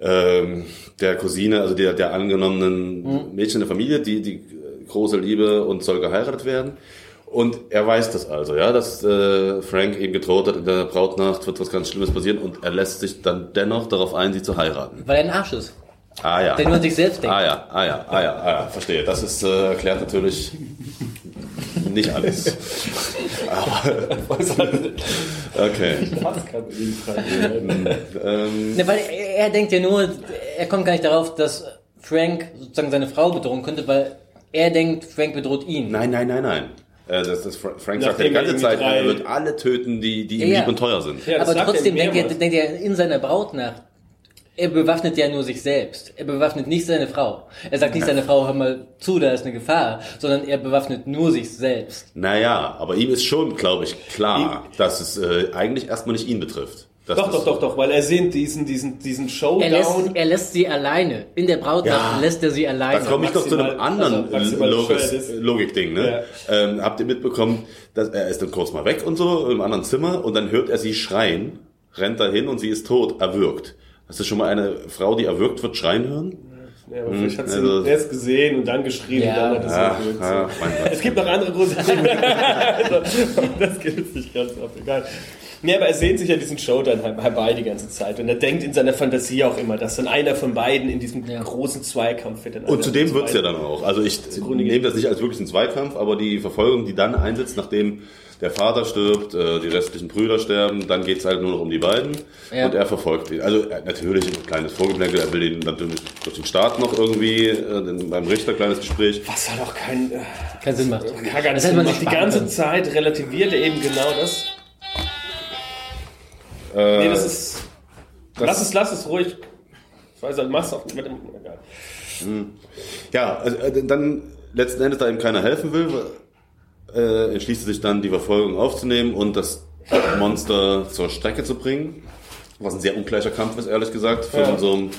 ähm, der Cousine, also der, der angenommenen Mädchen der Familie, die, die äh, große Liebe und soll geheiratet werden. Und er weiß das also, ja, dass äh, Frank ihm gedroht hat, in der Brautnacht wird was ganz Schlimmes passieren und er lässt sich dann dennoch darauf ein, sie zu heiraten. Weil er ein Arsch ist. Ah ja. Der nur an sich selbst denkt. Ah ja, ah ja, ah ja, ah ja, verstehe. Das ist äh, erklärt natürlich nicht alles. Aber, okay. Ne, weil er, er denkt ja nur, er kommt gar nicht darauf, dass Frank sozusagen seine Frau bedrohen könnte, weil er denkt, Frank bedroht ihn. Nein, nein, nein, nein. Äh, Das, das Fra- Frank sagt die ganze Zeit, er wird alle töten, die, die ihm Ja, lieb und teuer sind. Ja, Aber er trotzdem denkt er, denkt er in seiner Brautnacht, er bewaffnet ja nur sich selbst. Er bewaffnet nicht seine Frau. Er sagt nicht seiner Frau, hör mal zu, da ist eine Gefahr, sondern er bewaffnet nur sich selbst. Naja, aber ihm ist schon, glaube ich, klar, dass es äh, eigentlich erstmal nicht ihn betrifft. Doch, doch, doch, doch, weil er sehen diesen, diesen, diesen Er lässt, Showdown. er lässt sie alleine. In der Brautnacht Ja. lässt er sie Da alleine. komme ich doch zu einem anderen also ist. Logik-Ding. Ne? Ähm, habt ihr mitbekommen, dass er ist dann kurz mal weg und so im anderen Zimmer und dann hört er sie schreien, rennt dahin und sie ist tot, erwürgt. Hast du schon mal eine Frau, die erwürgt wird, schreien hören? Ja, aber vielleicht hat sie also- ihn erst gesehen und dann geschrien Ja. und dann hat Ah, es ah, mein Gott. Es gibt noch andere Gründe. also, das gilt jetzt nicht ganz auf, egal. Nee, aber er sehnt sich ja diesen Showdown her- herbei die ganze Zeit. Und er denkt in seiner Fantasie auch immer, dass dann einer von beiden in diesem Ja. großen Zweikampf wird. Und zudem wird's ja dann auch. Also ich nehme das nicht als wirklich einen Zweikampf, aber die Verfolgung, die dann einsetzt, nachdem der Vater stirbt, äh, die restlichen Brüder sterben, dann geht's halt nur noch um die beiden Ja. und er verfolgt ihn. Also äh, natürlich ein kleines Vorgeplänkel, er will ihn natürlich durch den Staat noch irgendwie, äh, beim Richter kleines Gespräch. Was halt auch kein, Keinen Sinn macht. kann gar nicht Das Sinn man macht. sich Die ganze. Zeit relativiert er eben genau das. Äh, Nee, das ist. lass es, lass es ruhig. Ich weiß halt, mach's auch mit dem. Egal. Ja, also, äh, dann letzten Endes, da ihm keiner helfen will, äh, entschließt er sich dann, die Verfolgung aufzunehmen und das Monster zur Strecke zu bringen. Was ein sehr ungleicher Kampf ist, ehrlich gesagt. Für Ja. so einen,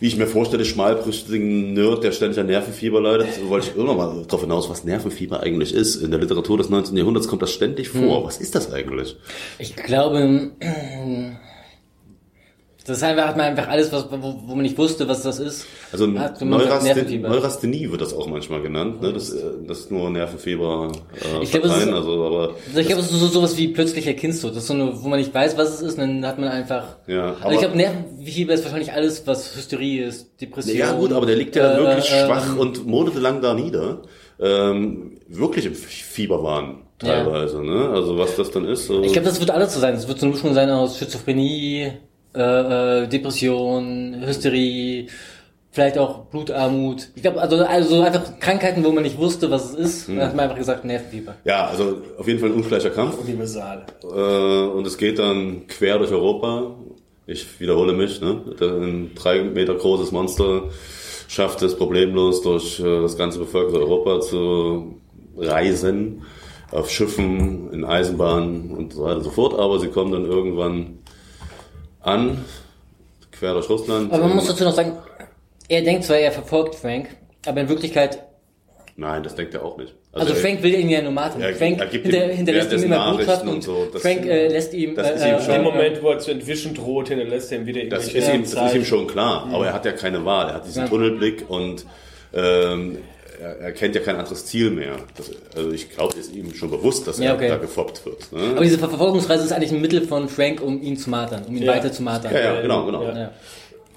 wie ich mir vorstelle, schmalbrüstigen Nerd, der ständig an Nervenfieber leidet. So wollte ich irgendwann mal darauf hinaus, was Nervenfieber eigentlich ist. In der Literatur des 19. Jahrhunderts kommt das ständig vor. Was ist das eigentlich? Ich glaube, das ist einfach, hat man einfach alles, was, wo, wo man nicht wusste, was das ist. Also Neurasthen. Neurasthenie wird das auch manchmal genannt. Ne? Das, äh, das ist nur Nervenfieber äh, Ich glaube, es also, aber Also ich glaube, es ist so, sowas wie plötzlicher Kindstod. Das ist so eine, wo man nicht weiß, was es ist, dann hat man einfach. Ja, also aber- ich glaube, Nervenfieber ist wahrscheinlich alles, was Hysterie ist, Depression. Ja gut, aber der liegt ja äh, wirklich äh, schwach und monatelang da nieder. Ähm, wirklich im Fieberwahn teilweise, ne? Also was das dann ist. So Ich glaube, das wird alles so sein. Es wird so eine Mischung sein aus Schizophrenie, äh, äh, Depression, Hysterie, vielleicht auch Blutarmut. Ich glaube, also, also einfach Krankheiten, wo man nicht wusste, was es ist. Hm. Dann hat man einfach gesagt, Nervenfieber. ja, also auf jeden Fall ein ungleicher Kampf. Universal. Äh, und es geht dann quer durch Europa. Ich wiederhole mich, ne? Ein drei Meter großes Monster schafft es problemlos durch äh, das ganze bevölkerte Europa zu reisen. Auf Schiffen, in Eisenbahnen und so weiter und so fort. Aber sie kommen dann irgendwann an, quer durch Russland. Aber man muss dazu noch sagen, er denkt zwar, er verfolgt Frank, aber in Wirklichkeit, Nein, das denkt er auch nicht. also, er- Frank will ihn ja nur martern. Er- Frank er gibt hinter, ihm hinterlässt ihm immer Botschaften und und so. Das- Frank äh, lässt ihm... das ist äh, ihm äh, schon- Im äh, Moment, wo er zu entwischen droht, hinterlässt er ihm wieder Das ist, ihm, das ist ihm schon klar, aber er hat ja keine Wahl. Er hat diesen Ja. Tunnelblick und ähm, er, er kennt ja kein anderes Ziel mehr. Das, also ich glaube, ist ihm schon bewusst, dass Ja, er okay. da gefoppt wird. Ne? Aber diese Verfolgungsreise ist eigentlich ein Mittel von Frank, um ihn zu martern, um ihn Ja. weiter zu martern. Ja, ja, genau, genau. Ja.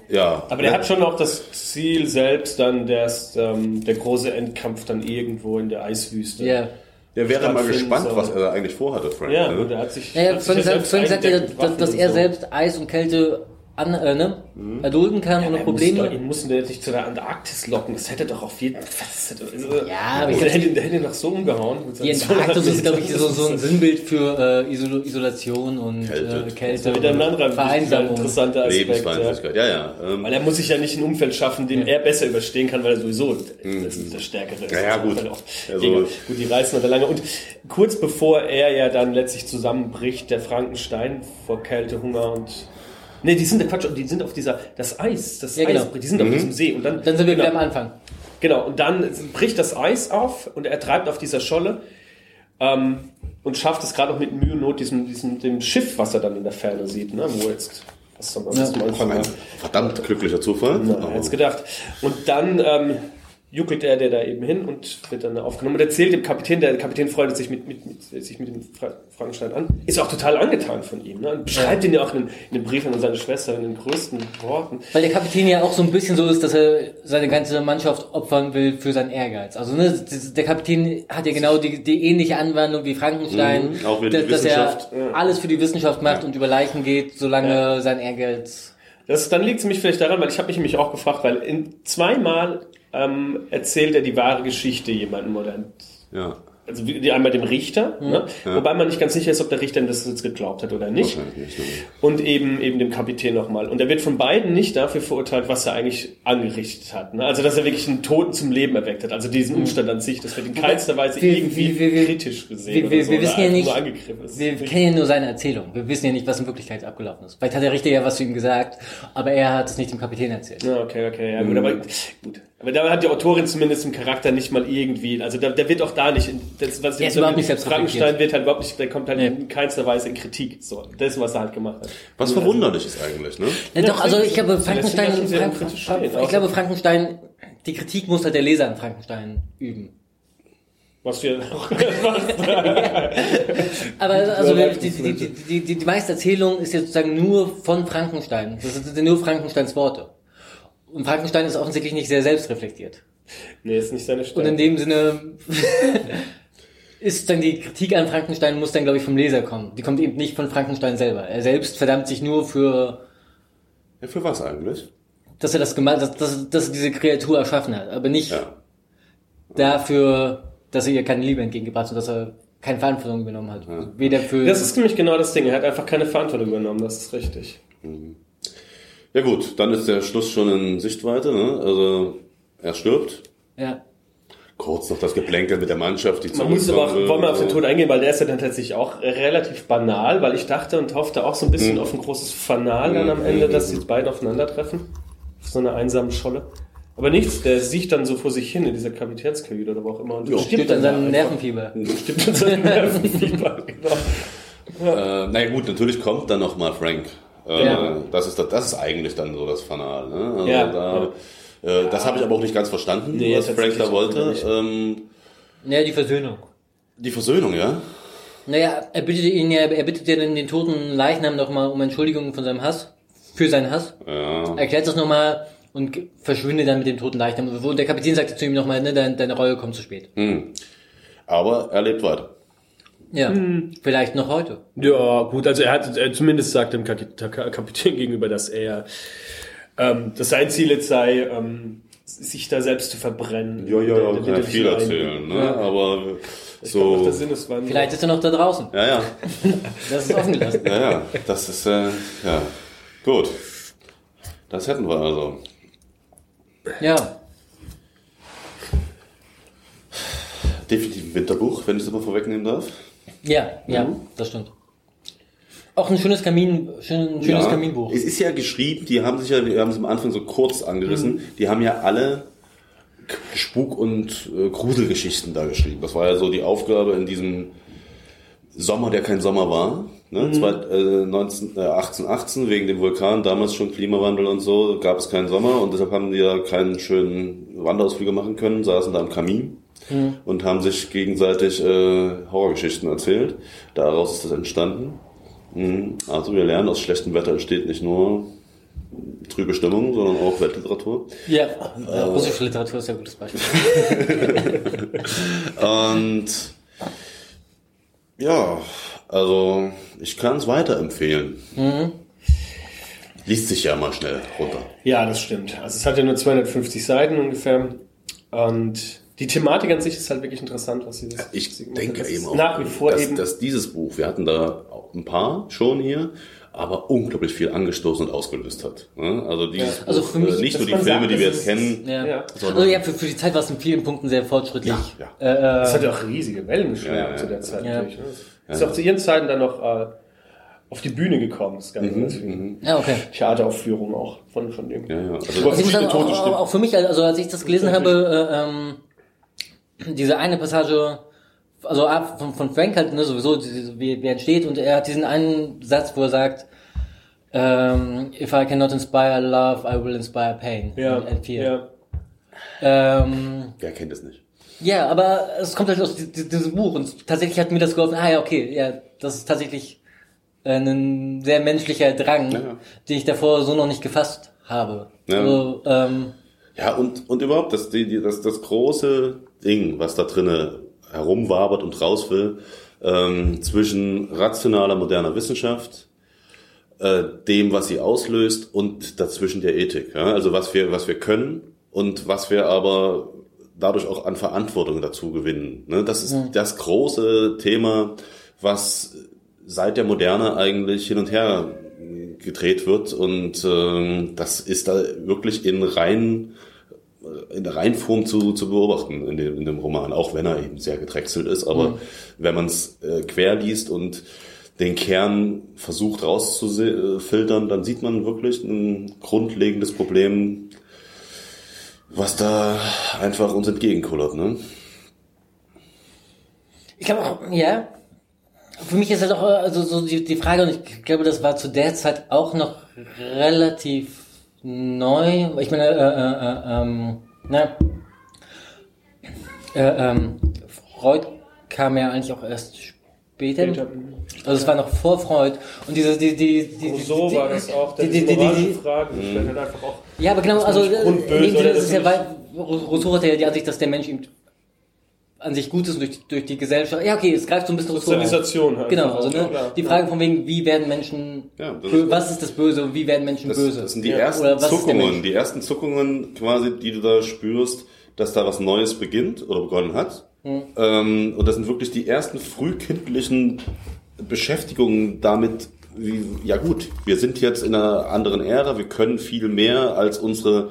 Ja. Aber der hat schon auch das Ziel selbst, dann der, ist, ähm, der große Endkampf dann irgendwo in der Eiswüste. Ja. der wäre mal gespannt, soll. was er da eigentlich vorhatte, Frank. Ja, ne? und er hat sich. Ja, ja, hat sich Frank, sagt, Frank sagt mit dass, dass er so. selbst Eis und Kälte an, äh, ne, erdulden kann ohne Er Probleme. Muss ihn mussten der nicht zu der Antarktis locken. Das hätte doch auf jeden Fall. das Ja, aber ich- der, hätte, der hätte ihn doch so umgehauen. Die Antarktis ist, 200 glaube ich, so, so ein Sinnbild für äh, Isol Isolation und Kälte. äh, Kälte Wieder ein und anderer Vereinsamung. interessanter Aspekt. Ja. Lebensfeindlichkeit, ja, ja. Ähm, Weil er muss sich ja nicht ein Umfeld schaffen, dem er besser überstehen kann, weil er sowieso das ist der Stärkere ist. Ja, ja, gut. Also- gut, die reißen aber lange. Und kurz bevor er ja dann letztlich zusammenbricht, der Frankenstein vor Kälte, Hunger und Nee, die sind Quatsch, die sind auf dieser das Eis, das Ja, genau. Eis, die sind auf diesem See und dann Dann sind wir genau, wieder am Anfang. Genau, und dann bricht das Eis auf und er treibt auf dieser Scholle ähm, und schafft es gerade noch mit Mühe und Not diesem, diesem dem Schiff, was er dann in der Ferne sieht, ne, wo jetzt was am, was am Anfang war. ein verdammt glücklicher Zufall. Ja, aber- jetzt gedacht. Und dann ähm, juckelt er der da eben hin und wird dann aufgenommen und erzählt dem Kapitän, der Kapitän freundet sich mit, mit, mit, sich mit dem Fra Frankenstein an, ist auch total angetan von ihm, ne? und beschreibt ihn ja auch in, in dem Brief an seine Schwester in den größten Worten. Weil der Kapitän ja auch so ein bisschen so ist, dass er seine ganze Mannschaft opfern will für seinen Ehrgeiz. Also ne, der Kapitän hat ja genau die, die ähnliche Anwandlung wie Frankenstein, Mhm, auch dass, dass er Wissenschaft. alles für die Wissenschaft macht und über Leichen geht, solange sein Ehrgeiz... Das, dann liegt es mich vielleicht daran, weil ich habe mich nämlich auch gefragt, weil in zweimal ähm, erzählt er die wahre Geschichte jemandem oder Ja. also einmal dem Richter, ne? wobei man nicht ganz sicher ist, ob der Richter ihm das jetzt geglaubt hat oder nicht. Ne? Und eben eben dem Kapitän nochmal. Und er wird von beiden nicht dafür verurteilt, was er eigentlich angerichtet hat. Ne? Also dass er wirklich einen Toten zum Leben erweckt hat. Also diesen Umstand an sich, das wird in keinster Weise wir- irgendwie wir- wir- kritisch gesehen. wir- so, wir oder wissen ja nicht- Wir kennen ja nur seine Erzählung. Wir wissen ja nicht, was in Wirklichkeit abgelaufen ist. Vielleicht hat der Richter ja was zu ihm gesagt, aber er hat es nicht dem Kapitän erzählt. Ja, okay, okay, ja, Mhm. gut, aber gut. Aber da hat die Autorin zumindest im Charakter nicht mal irgendwie, also da, der wird auch da nicht, in, das, was ist überhaupt nicht Frankenstein selbstreflektiert. wird halt überhaupt nicht, der kommt halt Nee. in keinster Weise in Kritik, so, das, was er halt gemacht hat. Was verwunderlich ist eigentlich, ne? Ja, Ja, doch, also ich glaube, Frankenstein, ja schon sehr Frank, kritisch Frank, stehen, ich glaube, Frankenstein, die Kritik muss halt der Leser an Frankenstein üben. Was wir auch Aber also die, die, die, die, die meiste Erzählung ist ja sozusagen nur von Frankenstein. Das sind nur Frankensteins Worte. Und Frankenstein ist offensichtlich nicht sehr selbstreflektiert. Nee, ist nicht seine Und Stelle. in dem Sinne ist dann die Kritik an Frankenstein muss dann, glaube ich, vom Leser kommen. Die kommt eben nicht von Frankenstein selber. Er selbst verdammt sich nur für, Ja, für was eigentlich? dass er das gemacht, dass, dass, dass er diese Kreatur erschaffen hat, aber nicht Ja. dafür, dass er ihr keine Liebe entgegengebracht hat und dass er keine Verantwortung übernommen hat. Weder für Das ist nämlich genau das Ding. Er hat einfach keine Verantwortung übernommen, das ist richtig. Ja gut, dann ist der Schluss schon in Sichtweite, ne? Also er stirbt. ja. Kurz noch das Geplänkel mit der Mannschaft, die Man muss aber auch, wollen wir auf den. Tod eingehen, weil der ist ja dann tatsächlich auch relativ banal, weil ich dachte und hoffte auch so ein bisschen auf ein großes Fanal dann am Ende, dass die beiden aufeinandertreffen. Auf so einer einsamen Scholle. Aber nichts, der sieht dann so vor sich hin in dieser Kapitänskajüte oder wo auch immer und Stirbt an da seinem. Nervenfieber. Stirbt an seinem Nervenfieber, genau. Äh, naja gut, natürlich kommt dann noch mal Frank. Äh, Ja. das, ist, das ist eigentlich dann so das Fanal. Ne? Also Ja, da, Äh, das habe ich aber auch nicht ganz verstanden, Nee, was Frank da wollte. Ähm, Ja, die Versöhnung. die Versöhnung, ja? Naja, er bittet ihn ja, er bittet ja den, den toten Leichnam nochmal um Entschuldigung von seinem Hass. Für seinen Hass. Ja. Erklärt das nochmal und verschwindet dann mit dem toten Leichnam. Und der Kapitän sagte zu ihm nochmal, ne, deine, deine Reue kommt zu spät. Hm. Aber er lebt weiter. Ja, vielleicht noch heute. Ja, gut, also er hat er zumindest sagt dem Kapitän gegenüber, dass er ähm, dass sein Ziel jetzt sei, ähm, sich da selbst zu verbrennen. Ja, ja, ja, kann ja viel erzählen, ne? Ja. Aber Ich glaub, so. der Sinneswandel. Vielleicht ist er noch da draußen. Ja, ja, Das ist offen gelassen. ja, ja. Das ist, äh, ja. Gut. Das hätten wir also. Ja. Definitiv ein Winterbuch, wenn ich es mal vorwegnehmen darf. Ja, ja, Mhm. das stimmt. Auch ein schönes Kamin, schön, schönes Ja, Kaminbuch. Es ist ja geschrieben, die haben sich ja, wir haben es am Anfang so kurz angerissen, Mhm. die haben ja alle Spuk- und äh, Gruselgeschichten da geschrieben. Das war ja so die Aufgabe in diesem Sommer, der kein Sommer war. Ne? Mhm. Äh, 19, äh, 1818 wegen dem Vulkan, damals schon Klimawandel und so, gab es keinen Sommer und deshalb haben die ja keinen schönen Wanderausflüge machen können, saßen da am Kamin Mhm. und haben sich gegenseitig äh, Horrorgeschichten erzählt. Daraus ist das entstanden. Mhm. Also wir lernen, aus schlechtem Wetter entsteht nicht nur trübe Stimmung, sondern auch Weltliteratur. Ja, äh, russische Literatur ist ja ein gutes Beispiel. Und ja, also ich kann es weiterempfehlen. Liest sich ja mal schnell runter. Ja, das stimmt. Also es hat ja nur 250 Seiten ungefähr. Und die Thematik an sich ist halt wirklich interessant, was sie das was Ich denke eben auch, nach wie vor dass, eben. dass dieses Buch, wir hatten da auch ein paar schon hier, aber unglaublich viel angestoßen und ausgelöst hat. ne? Also dieses Also Buch, für mich- äh, nicht nur die Filme, sagt, die wir jetzt kennen, Ja. Ja. Also ja, für, für die Zeit war es in vielen Punkten sehr fortschrittlich. Ja, Äh, Das hat ja auch riesige Wellen geschlagen Ja, ja, zu der ja. Zeit. Ja. natürlich, Ne? Ist auch zu ihren Zeiten dann noch äh, auf die Bühne gekommen. Das Ganze. Mhm, ja, okay. Theateraufführung auch von, von dem. ja, ja. Also, Also auch, stimmen. auch für mich, also als ich das gelesen habe, äh, ähm, diese eine Passage, also ab von, von Frank halt, ne, sowieso, diese- wie, wie entsteht, und er hat diesen einen Satz, wo er sagt, ähm, if I cannot inspire love, I will inspire pain Ja, and fear. ja. Ähm, Wer kennt es nicht? ja, aber es kommt halt aus di- di- diesem Buch und tatsächlich hat mir das geholfen, ah ja, okay, ja, das ist tatsächlich ein sehr menschlicher Drang, Ja, den ich davor so noch nicht gefasst habe. Ja. Also, ähm, Ja, und, und überhaupt, das, die, die, das, das große Ding, was da drinnen herumwabert und raus will, ähm, zwischen rationaler, moderner Wissenschaft, äh, dem, was sie auslöst und dazwischen der Ethik. Ja? Also was wir, was wir können und was wir aber dadurch auch an Verantwortung dazu gewinnen. Ne? Das ist das große Thema, was seit der Moderne eigentlich hin und her gedreht wird und ähm, das ist da wirklich in rein in der Reinform zu, zu beobachten in dem, in dem Roman, auch wenn er eben sehr gedrechselt ist. Aber wenn man es äh, quer liest und den Kern versucht rauszufiltern, dann sieht man wirklich ein grundlegendes Problem, was da einfach uns entgegenkullert. Ne? Ich glaube auch, ja. Für mich ist halt auch also so die, die Frage, und ich glaube, das war zu der Zeit auch noch relativ neu. Ich meine, äh, äh, äh, ähm, na, äh, ähm, Freud kam ja eigentlich auch erst später. Später. Also es war noch vor Freud. Und diese, die, die, die, Rousseau die, war das auch, der die, die, die, die, die, Fragen stellt halt einfach auch. ja, aber genau, also Sinne oder ist ja, weil Rousseau hatte ja die Ansicht, dass der Mensch eben an sich gut ist und durch, durch die Gesellschaft. Ja, okay, es greift so ein bisschen. Sozialisation halt. Genau, also Ja, ne, klar. die Frage von wegen, wie werden Menschen, Ja, ist- was ist das Böse und wie werden Menschen Das, böse? das sind die Ja, ersten Zuckungen, die ersten Zuckungen quasi, die du da spürst, dass da was Neues beginnt oder begonnen hat. Hm. Ähm, und das sind wirklich die ersten frühkindlichen Beschäftigungen damit, wie, ja gut, wir sind jetzt in einer anderen Ära, wir können viel mehr als unsere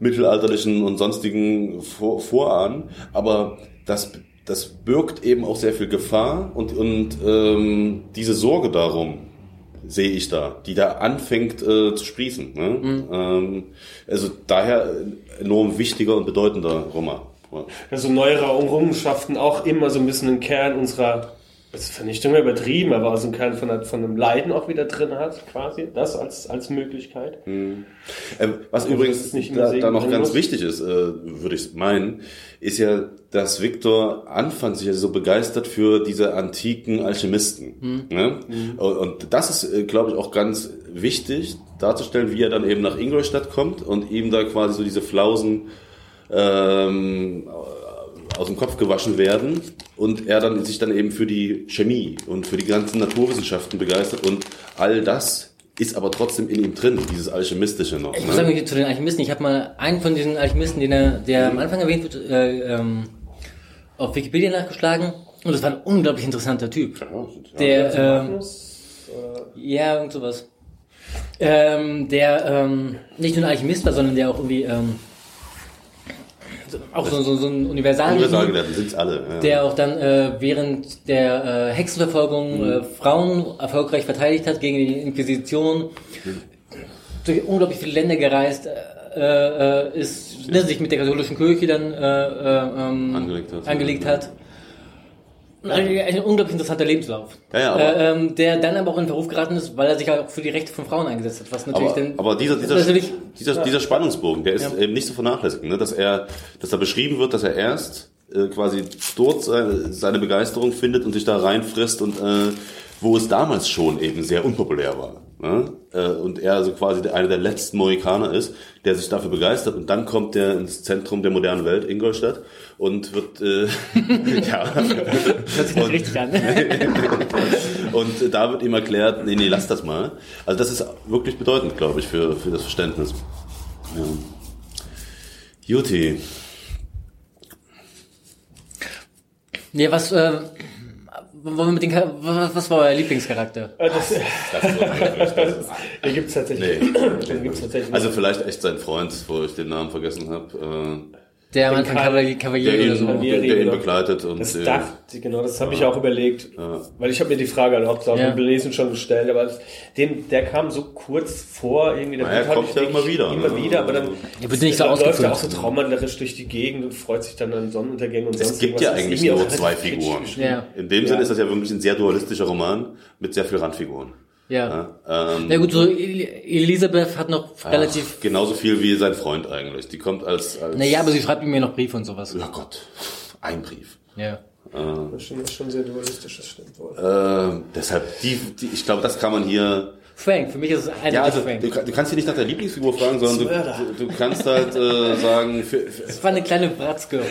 mittelalterlichen und sonstigen Vor Vorahnen, aber das, das birgt eben auch sehr viel Gefahr und, und ähm, diese Sorge darum, sehe ich da, die da anfängt äh, zu sprießen. Ne? Ähm, also daher ein enorm wichtiger und bedeutender Roman. Ja. Also neuere Errungenschaften auch immer so ein bisschen einen Kern unserer, das ist Vernichtung übertrieben, aber so einen Kern von, von einem Leiden auch wieder drin hat, quasi. Das als, als Möglichkeit. Ähm, was Also, übrigens da, da noch ganz muss. wichtig ist, äh, würde ich meinen, ist ja, dass Viktor anfangs sich ja so begeistert für diese antiken Alchemisten. Ne? Und, und das ist, äh, glaube ich, auch ganz wichtig darzustellen, wie er dann eben nach Ingolstadt kommt und ihm da quasi so diese Flausen ähm, aus dem Kopf gewaschen werden und er dann sich dann eben für die Chemie und für die ganzen Naturwissenschaften begeistert und all das ist aber trotzdem in ihm drin, dieses Alchemistische noch. Ich ne? muss sagen, zu den Alchemisten, ich habe mal einen von diesen Alchemisten, den er, der am Anfang erwähnt wird, äh, ähm, auf Wikipedia nachgeschlagen und das war ein unglaublich interessanter Typ. Der, ähm, Magnus, äh, Ja, irgend sowas. Ähm, der ähm, nicht nur ein Alchemist war, sondern der auch irgendwie ähm, auch so, so, so ein Universal Universalgelehrten sind es alle. Ja. der auch dann äh, während der äh, Hexenverfolgung äh, Frauen erfolgreich verteidigt hat gegen die Inquisition, durch unglaublich viele Länder gereist äh, äh, ist, ne, sich mit der katholischen Kirche dann äh, äh, ähm, Angelegt hat. angelegt hat. Ein, ein unglaublich interessanter Lebenslauf. Ja, ja, aber- äh, ähm, der dann aber auch in Verruf geraten ist, weil er sich auch für die Rechte von Frauen eingesetzt hat, was natürlich aber, dann aber dieser, dieser, natürlich dieser, dieser Spannungsbogen, der ist Ja. eben nicht zu vernachlässigen, ne? dass er, dass da beschrieben wird, dass er erst äh, quasi dort seine, seine Begeisterung findet und sich da reinfrisst und äh, wo es damals schon eben sehr unpopulär war. Ne? Und er also quasi einer der letzten Mohikaner ist, der sich dafür begeistert und dann kommt er ins Zentrum der modernen Welt, Ingolstadt, und wird äh, ja hört sich nicht richtig an. und da wird ihm erklärt, nee, nee, lass das mal. Also das ist wirklich bedeutend, glaube ich, für, für das Verständnis. Ja. Juti, nee, was, äh, wollen wir mit den, was war euer Lieblingscharakter? äh, das, das, das ist, den gibt's tatsächlich. nee. Den gibt's tatsächlich. Also vielleicht echt sein Freund, wo ich den Namen vergessen habe, Der Karl- Kavalier, äh, Kavalier der, oder so. Kavalier- der ihn genau. begleitet und Das äh, dachte, genau, das habe ich auch überlegt. Ja. Weil ich habe mir die Frage halt auch Ja. Belesen schon gestellt, aber den, der kam so kurz vor, irgendwie, der Na, er wird halt kommt ja immer wieder, Immer ne? wieder, aber dann, Er wird nicht so läuft er auch so traumhandlerisch durch die Gegend und freut sich dann an Sonnenuntergängen und es sonst gibt ja eigentlich nur zwei Figuren. Ja. In dem Ja. Sinne ist das ja wirklich ein sehr dualistischer Roman mit sehr viel Randfiguren. Ja. Ja, ähm, Na gut, so El- Elisabeth hat noch ach, relativ. genauso viel wie sein Freund eigentlich. Die kommt als, als Naja, aber sie schreibt mir noch Briefe und sowas. ja Gott, ein Brief. Ja. Das stimmt, das ist schon sehr dualistisch, das stimmt wohl. Äh, deshalb, die, die, ich glaube, das kann man hier. Frank, für mich ist es eindeutig Ja, also Frank. du, du kannst hier nicht nach der Lieblingsfigur fragen, sondern du, du, kannst halt äh, sagen, für, für, Das war eine kleine Bratzgöre.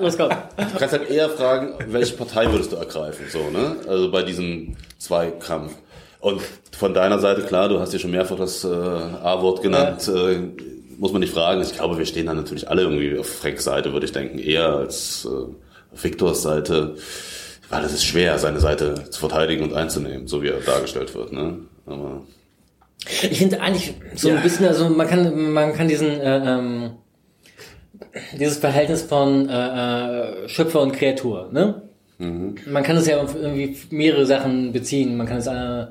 Los, komm. du kannst halt eher fragen, welche Partei würdest du ergreifen, so ne? Also bei diesem Zweikampf. Und von deiner Seite klar, du hast ja schon mehrfach das äh, A-Wort genannt. Äh, muss man nicht fragen. Ich glaube, wir stehen da natürlich alle irgendwie auf Franks Seite, würde ich denken, eher als äh, auf Viktors Seite. Weil es ist schwer, seine Seite zu verteidigen und einzunehmen, so wie er dargestellt wird. Ne? Aber Ich finde eigentlich so ein bisschen, also man kann, man kann diesen, äh, ähm, dieses Verhältnis von äh, äh, Schöpfer und Kreatur, ne? Man kann es ja auf irgendwie mehrere Sachen beziehen. Man kann es, äh,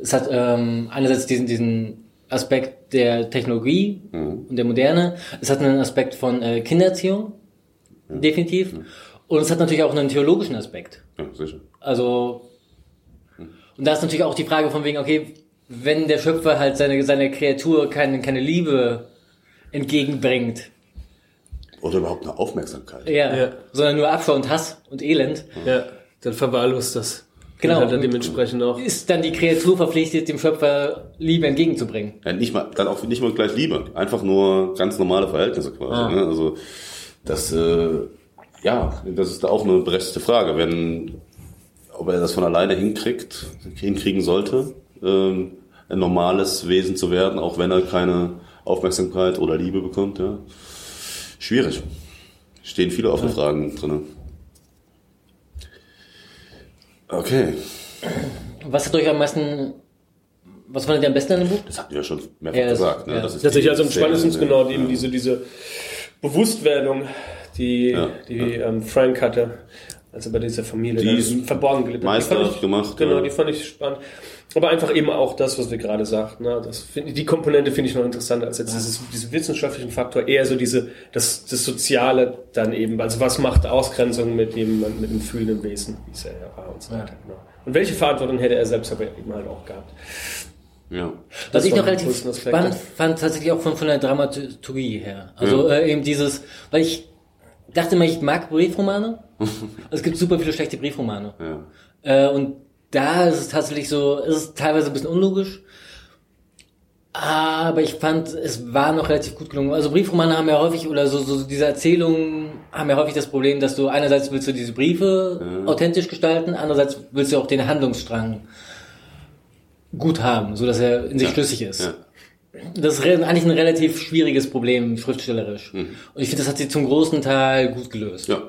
es hat ähm, einerseits diesen, diesen Aspekt der Technologie und der Moderne. Es hat einen Aspekt von äh, Kindererziehung, definitiv. Und es hat natürlich auch einen theologischen Aspekt. ja, sicher. Also, und da ist natürlich auch die Frage von wegen, okay, wenn der Schöpfer halt seine, seine Kreatur keine, keine Liebe entgegenbringt, Oder überhaupt eine Aufmerksamkeit. ja, Ja. sondern nur Abschau und Hass und Elend, Ja, dann verwahrlost das. Genau. Und dann dementsprechend auch. ist dann die Kreatur verpflichtet, dem Schöpfer Liebe entgegenzubringen. Ja, nicht mal, dann auch nicht mal gleich Liebe. Einfach nur ganz normale Verhältnisse quasi. Ah. Ne? Also, das, äh, ja, das ist da auch eine berechtigte Frage. Wenn, ob er das von alleine hinkriegt, hinkriegen sollte, ähm, ein normales Wesen zu werden, auch wenn er keine Aufmerksamkeit oder Liebe bekommt, ja. Schwierig. Stehen viele offene Fragen drin. Okay, Was hat euch am meisten, was fandet ihr am besten an dem Buch? das hatten wir ja schon mehrfach Ja, gesagt. Ne? ja. Das ist Tatsächlich, also am spannendsten ja. genau eben diese, diese Bewusstwerdung, die, Ja, die Ähm, Frank hatte, als er bei dieser Familie Die ist verborgen gelitten hat. Die fand meisterhaft ich- gemacht, Genau, ja. die fand ich spannend. Aber einfach eben auch das, was wir gerade sagten. Ne? Das find, die Komponente finde ich noch interessanter als jetzt dieses, diesen wissenschaftlichen Faktor, eher so diese, das, das Soziale dann eben. Also was macht Ausgrenzung mit dem, mit dem fühlenden Wesen, wie es er ja war und so weiter. Genau. Und welche Verantwortung hätte er selbst aber eben halt auch gehabt. Ja. Was Das ich noch relativ spannend fand, tatsächlich auch von, von der Dramaturgie her. Also äh, eben dieses, weil ich dachte immer, ich mag Briefromane. Also es gibt super viele schlechte Briefromane. Ja. Äh, und da ist es tatsächlich so, ist es teilweise ein bisschen unlogisch. Aber ich fand, es war noch relativ gut gelungen. Also Briefromane haben ja häufig, oder so, so diese Erzählungen haben ja häufig das Problem, dass du einerseits willst du diese Briefe authentisch gestalten, andererseits willst du auch den Handlungsstrang gut haben, so dass er in sich schlüssig ist. Das ist eigentlich ein relativ schwieriges Problem, schriftstellerisch. Und ich finde, das hat sie zum großen Teil gut gelöst. Ja,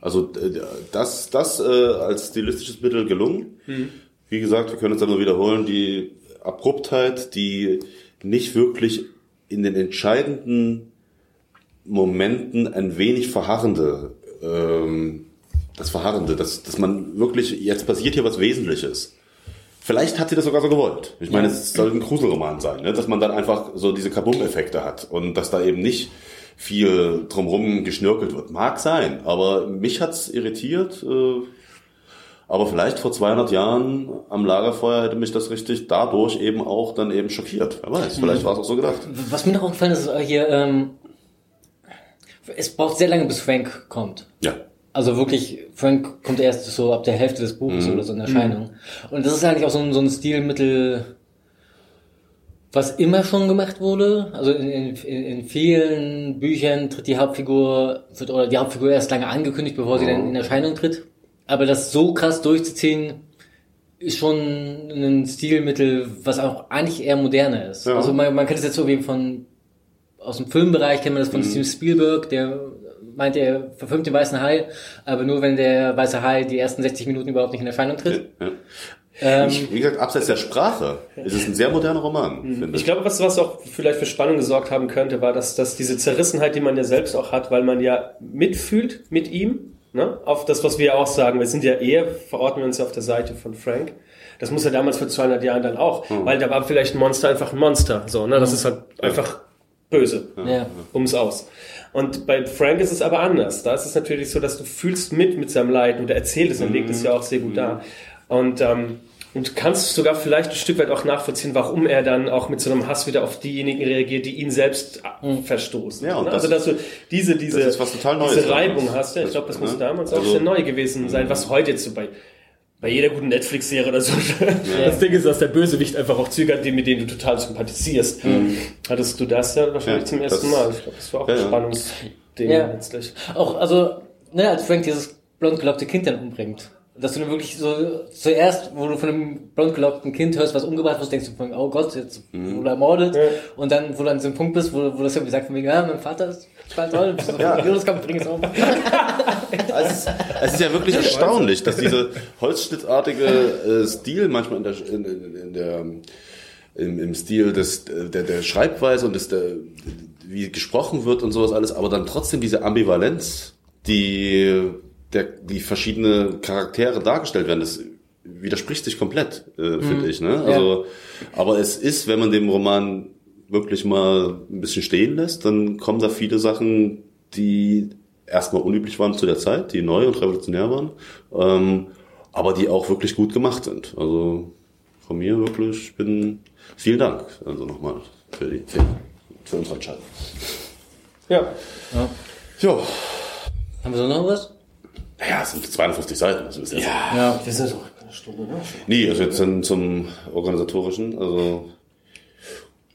also äh, das, das äh, als stilistisches Mittel gelungen. Wie gesagt, wir können uns dann nur wiederholen, die Abruptheit, die nicht wirklich in den entscheidenden Momenten ein wenig verharrende, ähm, das Verharrende, dass, dass man wirklich, jetzt passiert hier was Wesentliches. Vielleicht hat sie das sogar so gewollt. Ich meine, es soll ein Gruselroman sein, ne? dass man dann einfach so diese Kabum-Effekte hat und dass da eben nicht viel drumherum geschnörkelt wird. Mag sein, aber mich hat's irritiert. Äh, aber vielleicht vor 200 Jahren am Lagerfeuer hätte mich das richtig dadurch eben auch dann eben schockiert. Wer weiß, vielleicht war es auch so gedacht. Was mir noch aufgefallen ist, ist hier, ähm, es braucht sehr lange, bis Frank kommt. Ja. Also wirklich, Frank kommt erst so ab der Hälfte des Buches oder so in Erscheinung. Und das ist eigentlich auch so ein, so ein Stilmittel, was immer schon gemacht wurde. Also in, in, in vielen Büchern tritt die Hauptfigur, wird, oder die Hauptfigur erst lange angekündigt, bevor sie dann in Erscheinung tritt. Aber das so krass durchzuziehen, ist schon ein Stilmittel, was auch eigentlich eher moderner ist. Ja. Also man, man kennt es jetzt so wie von aus dem Filmbereich kennt man das von Mhm. Steven Spielberg, der meint, er verfilmt den Weißen Hai, aber nur wenn der Weiße Hai die ersten 60 Minuten überhaupt nicht in Erscheinung tritt. ja. Ähm, Ich, wie gesagt, abseits der Sprache ist es ein sehr moderner Roman, finde ich. Ich glaube, was, was auch vielleicht für Spannung gesorgt haben könnte, war, dass, dass diese Zerrissenheit, die man ja selbst auch hat, weil man ja mitfühlt mit ihm, ne? auf das, was wir ja auch sagen, wir sind ja eher, verorten wir uns ja auf der Seite von Frank. Das muss ja damals vor 200 Jahren dann auch, weil da war vielleicht ein Monster einfach ein Monster, so, ne? das ist halt einfach böse. ja. ums aus. Und bei Frank ist es aber anders. Da ist es natürlich so, dass du fühlst mit mit seinem Leid und er erzählt es und legt es ja auch sehr gut dar. Und ähm, Und kannst sogar vielleicht ein Stück weit auch nachvollziehen, warum er dann auch mit so einem Hass wieder auf diejenigen reagiert, die ihn selbst verstoßen. Ja, und ne? das- also dass du diese, diese, diese. Reibung hast. Ja, ich glaube, das muss ne? damals auch Also- sehr neu gewesen sein, was heute jetzt so bei bei jeder guten Netflix-Serie oder so. Das Ding ist, dass der Bösewicht einfach auch die- mit denen du total sympathisierst. Hattest du das ja wahrscheinlich Ja, zum ersten das- Mal. Ich glaube, das war auch Ja, ein ja. Spannungsding Ja. letztlich. Auch, also, ne, als Frank dieses blond gelockte Kind dann umbringt. Dass du dann wirklich so, zuerst, wo du von einem blond gelockten Kind hörst, was umgebracht wird, denkst du von, oh Gott, jetzt wurde er ermordet. Ja. Und dann, wo du an so einem Punkt bist, wo, wo das irgendwie sagt, von wegen, ja, mein Vater ist total toll, bist du Ja. ja. komm, bring es um. Es ist, es ist ja wirklich erstaunlich, dass diese holzschnittartige äh, Stil manchmal in der, in, in, in der im, im Stil des, der, der Schreibweise und des, der, wie gesprochen wird und sowas alles, aber dann trotzdem diese Ambivalenz, die der, die verschiedene Charaktere dargestellt werden, das widerspricht sich komplett, äh, finde ich. Ne? Also, aber es ist, wenn man dem Roman wirklich mal ein bisschen stehen lässt, dann kommen da viele Sachen, die erstmal unüblich waren zu der Zeit, die neu und revolutionär waren, ähm, aber die auch wirklich gut gemacht sind. Also von mir wirklich, ich bin vielen Dank also nochmal für, die, für, für unsere Entscheidung. Ja. Ja, Haben wir so noch was? ja, es sind 52 Seiten. Das ist ja. Ja. Wir sind so eine Stunde, ne? Nee, also jetzt dann zum organisatorischen. Also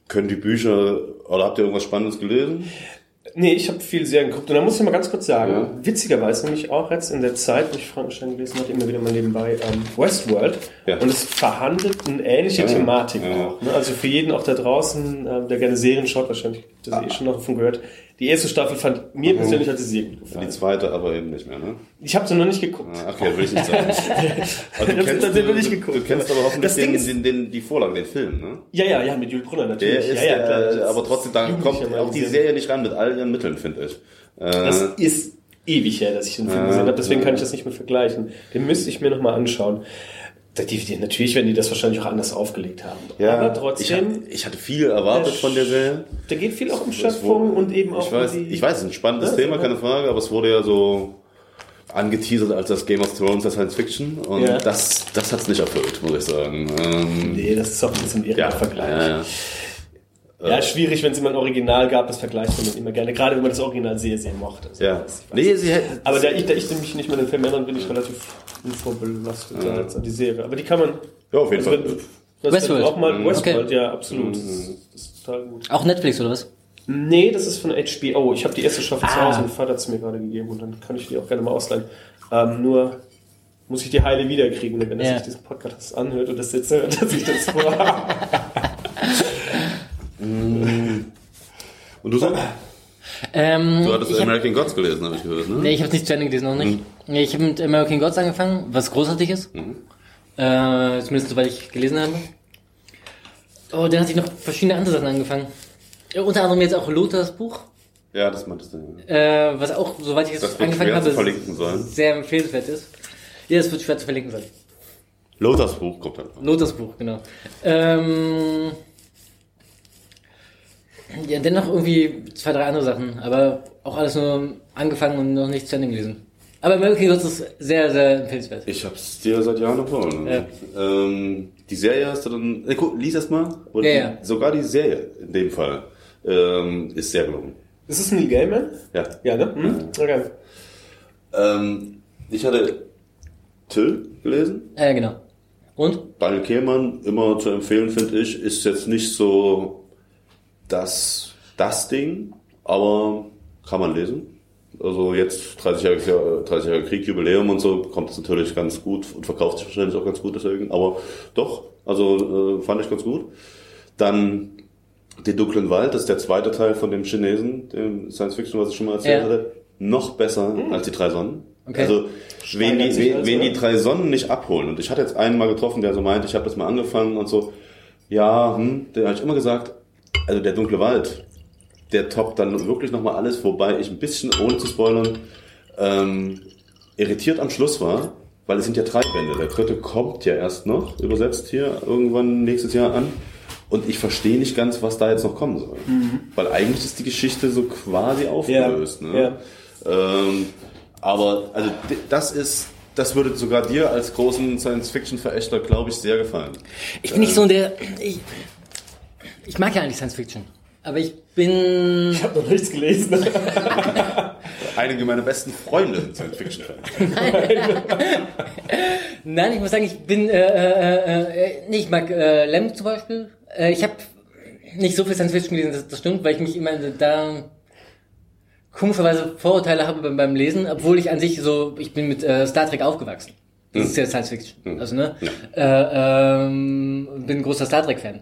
können die Bücher oder habt ihr irgendwas Spannendes gelesen? Nee, ich habe viel Serien geguckt. Und da muss ich mal ganz kurz sagen, Ja. witzigerweise nämlich auch jetzt in der Zeit, wo ich Frankenstein gelesen habe, immer wieder mal nebenbei ähm, Westworld. Ja. Und es verhandelt eine ähnliche Ja. Thematik auch. Ne? Also für jeden auch da draußen, äh, der gerne Serien schaut, wahrscheinlich habt ihr eh schon noch davon gehört. Die erste Staffel fand mir persönlich hat sie sehr gut Die gefallen. zweite aber eben nicht mehr, ne? Ich habe sie noch nicht geguckt. Ah, Okay, will ich nicht sagen. Das- das haben wir nicht du, geguckt. du kennst aber hoffentlich den, ist- den, den, die Vorlage, den Film, ne? Ja, ja, ja, mit Jules Brunner Der natürlich. ist, ja, ja, klar. äh, aber trotzdem, da kommt auch die. Serie nicht ran mit all ihren Mitteln, finde ich. Äh, Das ist ewig her, dass ich den Film gesehen habe, deswegen kann ich das nicht mehr vergleichen. Den müsste ich mir nochmal anschauen. Die, natürlich werden die das wahrscheinlich auch anders aufgelegt haben. ja, Aber ich, trotzdem, hab- ich hatte viel erwartet von der Serie. da geht viel auch um Schöpfung wurde- und eben auch ich weiß, um die... ich weiß, es ist ein spannendes Ja, Thema, keine Frage, aber es wurde ja so angeteasert als das Game of Thrones der Science Fiction und Ja. das, das hat es nicht erfüllt, muss ich sagen. Ähm, Nee, das ist auch ein bisschen irrer ja, Vergleich. ja, ja. Ja, schwierig, wenn es immer ein Original gab, das vergleicht man immer gerne, gerade wenn man das Original sehr, sehr mochte. Also, ja. Nee, sie hätten, Aber da ich, da ich mich nicht mehr den Film erinnern, bin ich relativ unvorbelastet ja. als an die Serie. Aber die kann man. Ja, auf jeden also, Fall. wenn- Das Westworld. Auch mal Westworld, Okay. ja, absolut. Das, ist, das ist total gut. Auch Netflix oder was? Nee, das ist von HBO. Ich habe die erste Staffel zu Ah. Hause und Vater hat es mir gerade gegeben und dann kann ich die auch gerne mal ausleihen. Ähm, nur muss ich die Heile wiederkriegen, wenn er Ja. sich diesen Podcast anhört und das jetzt hört, dass ich das vor. und du, so, Ähm, du hattest ich hab, American Gods gelesen, habe ich gehört, ne? nee, ich habe nicht zu Ende gelesen, noch nicht. Nee, ich habe mit American Gods angefangen, was großartig ist. Äh, zumindest soweit ich gelesen habe. Oh, dann hatte ich noch verschiedene andere Sachen angefangen. Ja, unter anderem jetzt auch Lothars Buch, Ja, das meintest du. ja. äh, was auch, soweit ich es angefangen habe, sehr empfehlenswert ist. Ja, das wird schwer zu verlinken sein. Lothars Buch kommt dann. Lothars Buch, genau. Ähm, ja, dennoch irgendwie zwei, drei andere Sachen, aber auch alles nur angefangen und noch nicht zu Ende gelesen. Aber American Gods ist sehr, sehr empfehlenswert. Ich hab's dir seit Jahren empfohlen. Ja. Ähm, die Serie hast du dann. Äh, guck, lies erst mal. Und Ja, die, ja. Sogar die Serie in dem Fall ähm, ist sehr gelungen. Ist es Neil Gaiman? Ja. Ja, ne? Hm? Okay. Ähm, ich hatte Till gelesen. Äh, genau. Und? Daniel Kehlmann, immer zu empfehlen, finde ich, ist jetzt nicht so das, das Ding, aber kann man lesen. Also jetzt 30 Jahre, 30 Jahre Krieg, Jubiläum und so, kommt es natürlich ganz gut und verkauft sich wahrscheinlich auch ganz gut deswegen. Aber doch, also äh, fand ich ganz gut. Dann Den dunklen Wald, das ist der zweite Teil von dem Chinesen, dem Science Fiction, was ich schon mal erzählt Ja. hatte. Noch besser als die drei Sonnen. Okay. Also wen die, wen, das, wen die drei Sonnen nicht abholen. Und ich hatte jetzt einen mal getroffen, der so meint, ich habe das mal angefangen und so. Ja, hm, der habe ich immer gesagt, also der dunkle Wald, der toppt dann wirklich nochmal alles, wobei ich ein bisschen, ohne zu spoilern, ähm, irritiert am Schluss war, weil es sind ja drei Bände. Der dritte kommt ja erst noch, übersetzt hier irgendwann nächstes Jahr an. Und ich verstehe nicht ganz, was da jetzt noch kommen soll. Weil eigentlich ist die Geschichte so quasi aufgelöst. Ja, ne? Ähm, aber also das ist das würde sogar dir als großen Science-Fiction-Verächter, glaube ich, sehr gefallen. Ich bin nicht so der. Ich, ich mag ja eigentlich Science Fiction. Aber ich bin. Ich habe noch nichts gelesen. Einige meiner besten Freunde sind Science-Fiction-Fans. Nein, ich muss sagen, ich bin. Äh, äh, äh, nee, ich mag äh, Lem zum Beispiel. Äh, ich habe nicht so viel Science Fiction gelesen, das, das stimmt, weil ich mich immer da komischerweise Vorurteile habe beim, beim Lesen, obwohl ich an sich so, ich bin mit äh, Star Trek aufgewachsen. Das ist ja Science Fiction. Also, ne? Äh, ähm, bin ein großer Star Trek-Fan.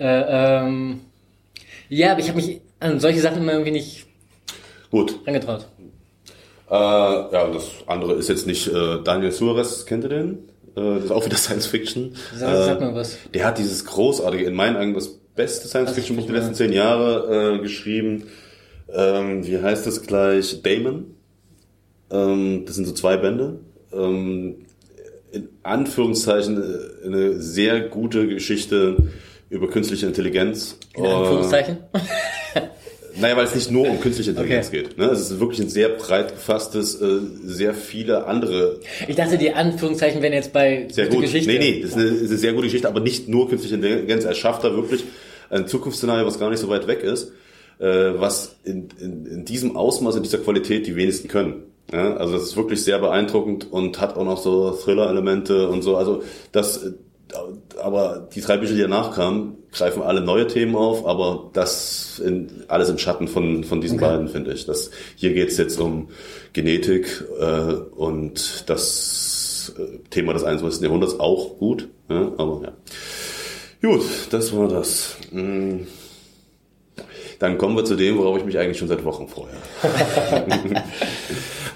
Äh, ähm, ja, aber ich habe mich an solche Sachen immer irgendwie nicht Gut. angetraut. Äh, ja, das andere ist jetzt nicht äh, Daniel Suarez, kennt ihr den? Äh, das ist auch wieder Science Fiction. Sag, sag Äh, mal was. Der hat dieses großartige, in meinen Augen das beste Science-Fiction-Buch der letzten zehn Jahre äh, geschrieben. Ähm, wie heißt das gleich? Damon. Ähm, das sind so zwei Bände. Ähm, in Anführungszeichen äh, eine sehr gute Geschichte über künstliche Intelligenz. In Anführungszeichen. Äh, naja, weil es nicht nur um künstliche Intelligenz Okay. geht. Ne? Es ist wirklich ein sehr breit gefasstes, äh, sehr viele andere Ich dachte, die Anführungszeichen wären jetzt bei sehr gute gut. Geschichte. Nee, nee, das ist eine, ist eine sehr gute Geschichte, aber nicht nur künstliche Intelligenz. Er schafft da wirklich ein Zukunftsszenario, was gar nicht so weit weg ist, äh, was in, in, in diesem Ausmaß, in dieser Qualität die wenigsten können. Ja, also das ist wirklich sehr beeindruckend und hat auch noch so Thriller-Elemente und so. Also das, aber die drei Bücher, die danach kamen, greifen alle neue Themen auf, aber das in, alles im Schatten von, von diesen beiden, finde ich. Das, hier geht's jetzt um Genetik äh, und das äh, Thema des 21. Jahrhunderts auch gut, ja, aber ja. Gut, das war das. Mm. Dann kommen wir zu dem, worauf ich mich eigentlich schon seit Wochen freue.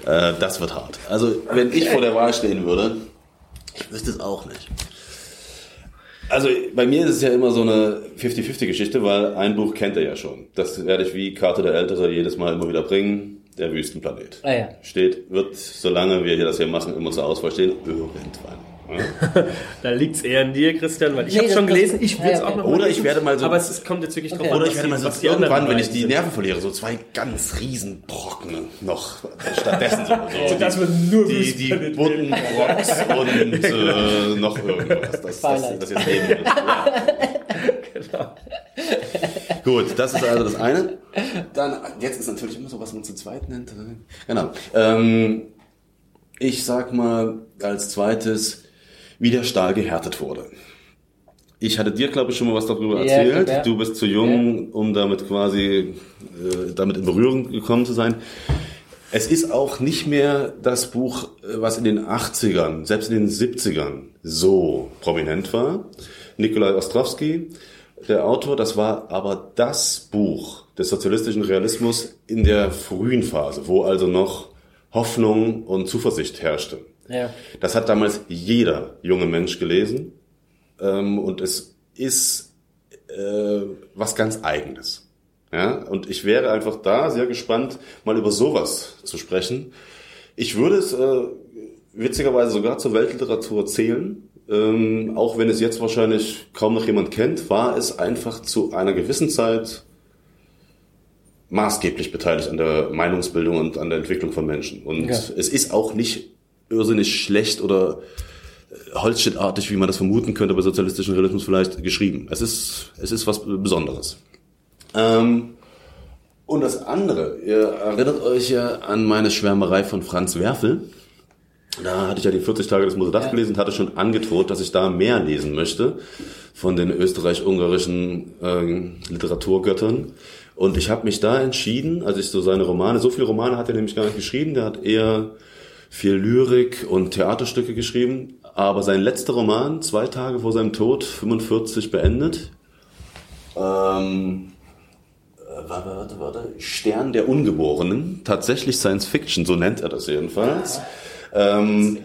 äh, das wird hart. Also, wenn ich vor der Wahl stehen würde, ich wüsste es auch nicht. Also bei mir ist es ja immer so eine 50-50-Geschichte, weil ein Buch kennt er ja schon. Das werde ich wie Karte der Ältere jedes Mal immer wieder bringen. Der Wüstenplanet. Ah ja. Steht, wird, solange wir hier das hier machen, immer zur Auswahl stehen. Irgendwann. Da liegt's eher an dir, Christian, weil ich Nee, habe das- schon das- gelesen, ich will es ja, auch okay. noch Oder mal ich werde mal so- Aber es, es kommt jetzt wirklich drauf Okay. an, Oder was ich werde mal so irgendwann, wenn ich die. Nerven verliere, so zwei ganz riesen Brocken noch stattdessen so. so dass wir nur die, die bunten Rocks und äh, noch irgendwas. Das, das, das jetzt eben ist. Ja. Gut, das ist also das eine. Dann, jetzt ist natürlich immer so, was man zu zweit nennt. Genau. Ähm, ich sag mal als zweites, wie der Stahl gehärtet wurde. Ich hatte dir, glaube ich, schon mal was darüber Ja, erzählt. ja. Du bist zu jung, um damit quasi äh, damit in Berührung gekommen zu sein. Es ist auch nicht mehr das Buch, äh, was in den 80ern, selbst in den 70ern so prominent war. Nikolai Ostrowski, der Autor, das war aber das Buch des sozialistischen Realismus in der frühen Phase, wo also noch Hoffnung und Zuversicht herrschte. Ja. Das hat damals jeder junge Mensch gelesen ähm, und es ist äh, was ganz Eigenes. Ja? Und ich wäre einfach da sehr gespannt, mal über sowas zu sprechen. Ich würde es äh, witzigerweise sogar zur Weltliteratur zählen. Ähm, auch wenn es jetzt wahrscheinlich kaum noch jemand kennt, war es einfach zu einer gewissen Zeit maßgeblich beteiligt an der Meinungsbildung und an der Entwicklung von Menschen. Und Ja. es ist auch nicht irrsinnig schlecht oder äh, Holzschnittartig, wie man das vermuten könnte bei sozialistischen Realismus vielleicht geschrieben. Es ist, es ist was Besonderes. Ähm, und das andere, ihr erinnert euch ja an meine Schwärmerei von Franz Werfel. Da hatte ich ja die 40 Tage des Mosedach Ja. gelesen und hatte schon angedroht, dass ich da mehr lesen möchte von den österreich-ungarischen äh, Literaturgöttern. Und ich habe mich da entschieden, als ich so seine Romane, so viele Romane hat er nämlich gar nicht geschrieben, der hat eher viel Lyrik und Theaterstücke geschrieben, aber sein letzter Roman, zwei Tage vor seinem Tod, 45 beendet, ähm, äh, warte, warte, warte, Stern der Ungeborenen, tatsächlich Science Fiction, so nennt er das jedenfalls, ähm,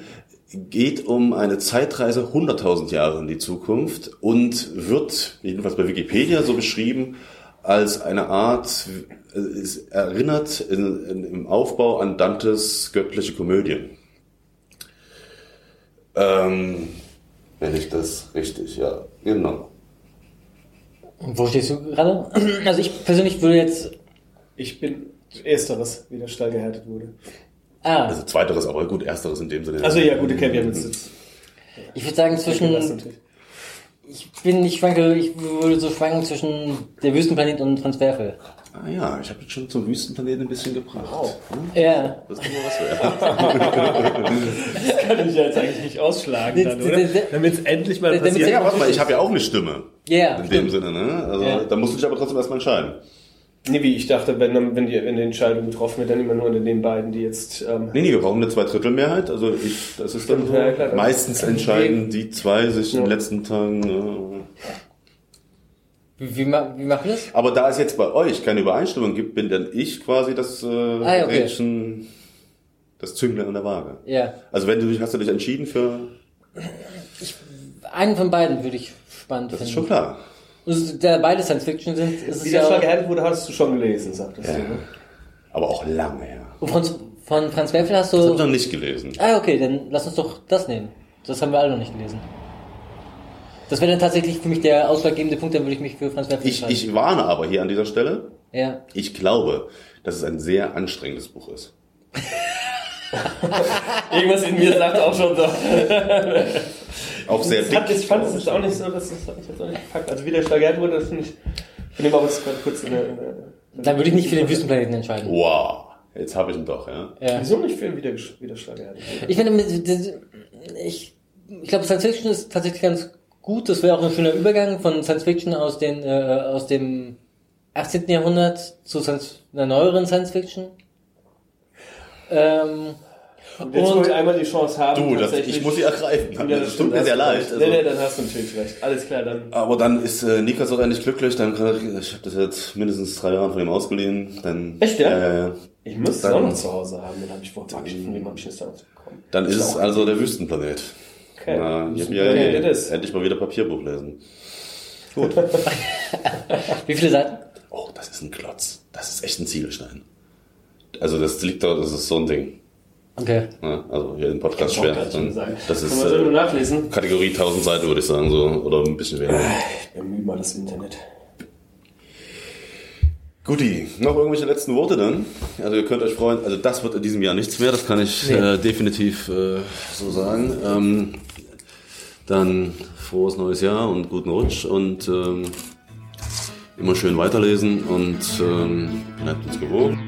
geht um eine Zeitreise 100.000 Jahre in die Zukunft und wird, jedenfalls bei Wikipedia, so beschrieben, als eine Art, es erinnert in, in, im Aufbau an Dantes göttliche Komödie. Ähm, wenn ich das richtig, ja, genau. Und wo stehst du gerade? Also ich persönlich würde jetzt. Ich bin ersteres, wie der Stall gehärtet wurde. Ah, Also zweiteres, aber gut, ersteres in dem Sinne. Also ja, gut, okay, wir haben jetzt, jetzt ich würde sagen zwischen, ich bin, ich schwanke, ich würde so schwanken zwischen der Wüstenplanet und Transferfeld. Ah ja, ich habe jetzt schon zum Wüstenplaneten ein bisschen gebracht. Ja. Das ist immer was wert. kann ich ja jetzt eigentlich nicht ausschlagen dann, Der- oder? der- der- Damit es endlich mal passiert. ja, warte mal, ich habe ja auch eine Stimme. Ja, In dem stimmt. Sinne, ne? Also Ja. da musst du dich aber trotzdem erstmal entscheiden. Nee, wie ich dachte, wenn, dann- wenn, die, wenn die Entscheidung getroffen wird, dann immer nur unter den beiden, die jetzt... Ähm, Nee, nee, wir brauchen eine Zweidrittelmehrheit. Also ich, das ist dann so. Ja, klar, Meistens entscheiden die zwei sich in Ja. den letzten Tagen. ne? Wie, wie, ma- wie machen wir das? Aber da es jetzt bei euch keine Übereinstimmung gibt, bin dann ich quasi das äh, Ah, ja, okay. Rädchen, das Zünglein an der Waage. Ja. Also wenn du dich, hast du dich entschieden für, Einen von beiden würde ich spannend das ist finden. schon klar. Und da beide Science Fiction sind, ist es wie ja der Schlag auch, geerdet wurde, hast du schon gelesen, sagtest Ja. du. Ne? Aber auch lange her. Und von, von Franz Werfel hast Das habe ich du, noch nicht gelesen. ah, okay, dann lass uns doch das nehmen. Das haben wir alle noch nicht gelesen. Das wäre dann tatsächlich für mich der ausschlaggebende Punkt, dann würde ich mich für Franz Werfel Ich, ich warne aber hier an dieser Stelle. Ja. Ich glaube, dass es ein sehr anstrengendes Buch ist. Irgendwas in mir sagt auch schon so. Auch sehr dick. hat, ich fand es jetzt auch nicht so, das, das hat mich jetzt auch nicht gepackt. Also wie der Schlag geerdet wurde, das finde ich... Von dem aber jetzt gerade kurz in der... In der Dann würde ich mich für den Wüstenplaneten entscheiden. Wow, jetzt habe ich ihn doch, ja. Ja. Wieso nicht für wieder, wieder? Ich finde, ich, ich glaube, Science Fiction ist tatsächlich ganz gut. Das wäre auch ein schöner Übergang von Science Fiction aus, den, äh, aus dem 18. Jahrhundert zu Science, einer neueren Science Fiction. Ähm, Und jetzt, Und- wir einmal die Chance haben, Du, das, ich muss sie ergreifen. wieder- Das tut mir sehr leid. Nee, nee, Also, dann hast du natürlich recht. Alles klar, dann... aber dann ist äh, Nikas auch endlich glücklich. Dann kann er, ich habe das jetzt mindestens drei Jahre von ihm ausgeliehen. Dann, Echt, ja? Ja, ja, ja. Ich muss es Dann- auch noch zu Hause haben, den habe ich vorher nicht, von dem habe ich das damals bekommen. Dann ist es also der Wüstenplanet. Okay. Na, ich hab ja Okay, eh endlich mal wieder Papierbuch lesen. Gut. wie viele Seiten? Oh, das ist ein Klotz. Das ist echt ein Ziegelstein. Also das liegt da, das ist so ein Ding. Okay. Ne? Also hier im Podcast schwer. Das Kann ist man so nur äh, nachlesen? Kategorie 1000 Seiten, würde ich sagen, so oder ein bisschen weniger. Ich bemühe mal das Internet. Guti, noch irgendwelche letzten Worte dann? Also ihr könnt euch freuen, also das wird in diesem Jahr nichts mehr, das kann ich Nee. äh, definitiv äh, so sagen. Ähm, dann frohes neues Jahr und guten Rutsch und ähm, immer schön weiterlesen und ähm, bleibt uns gewogen.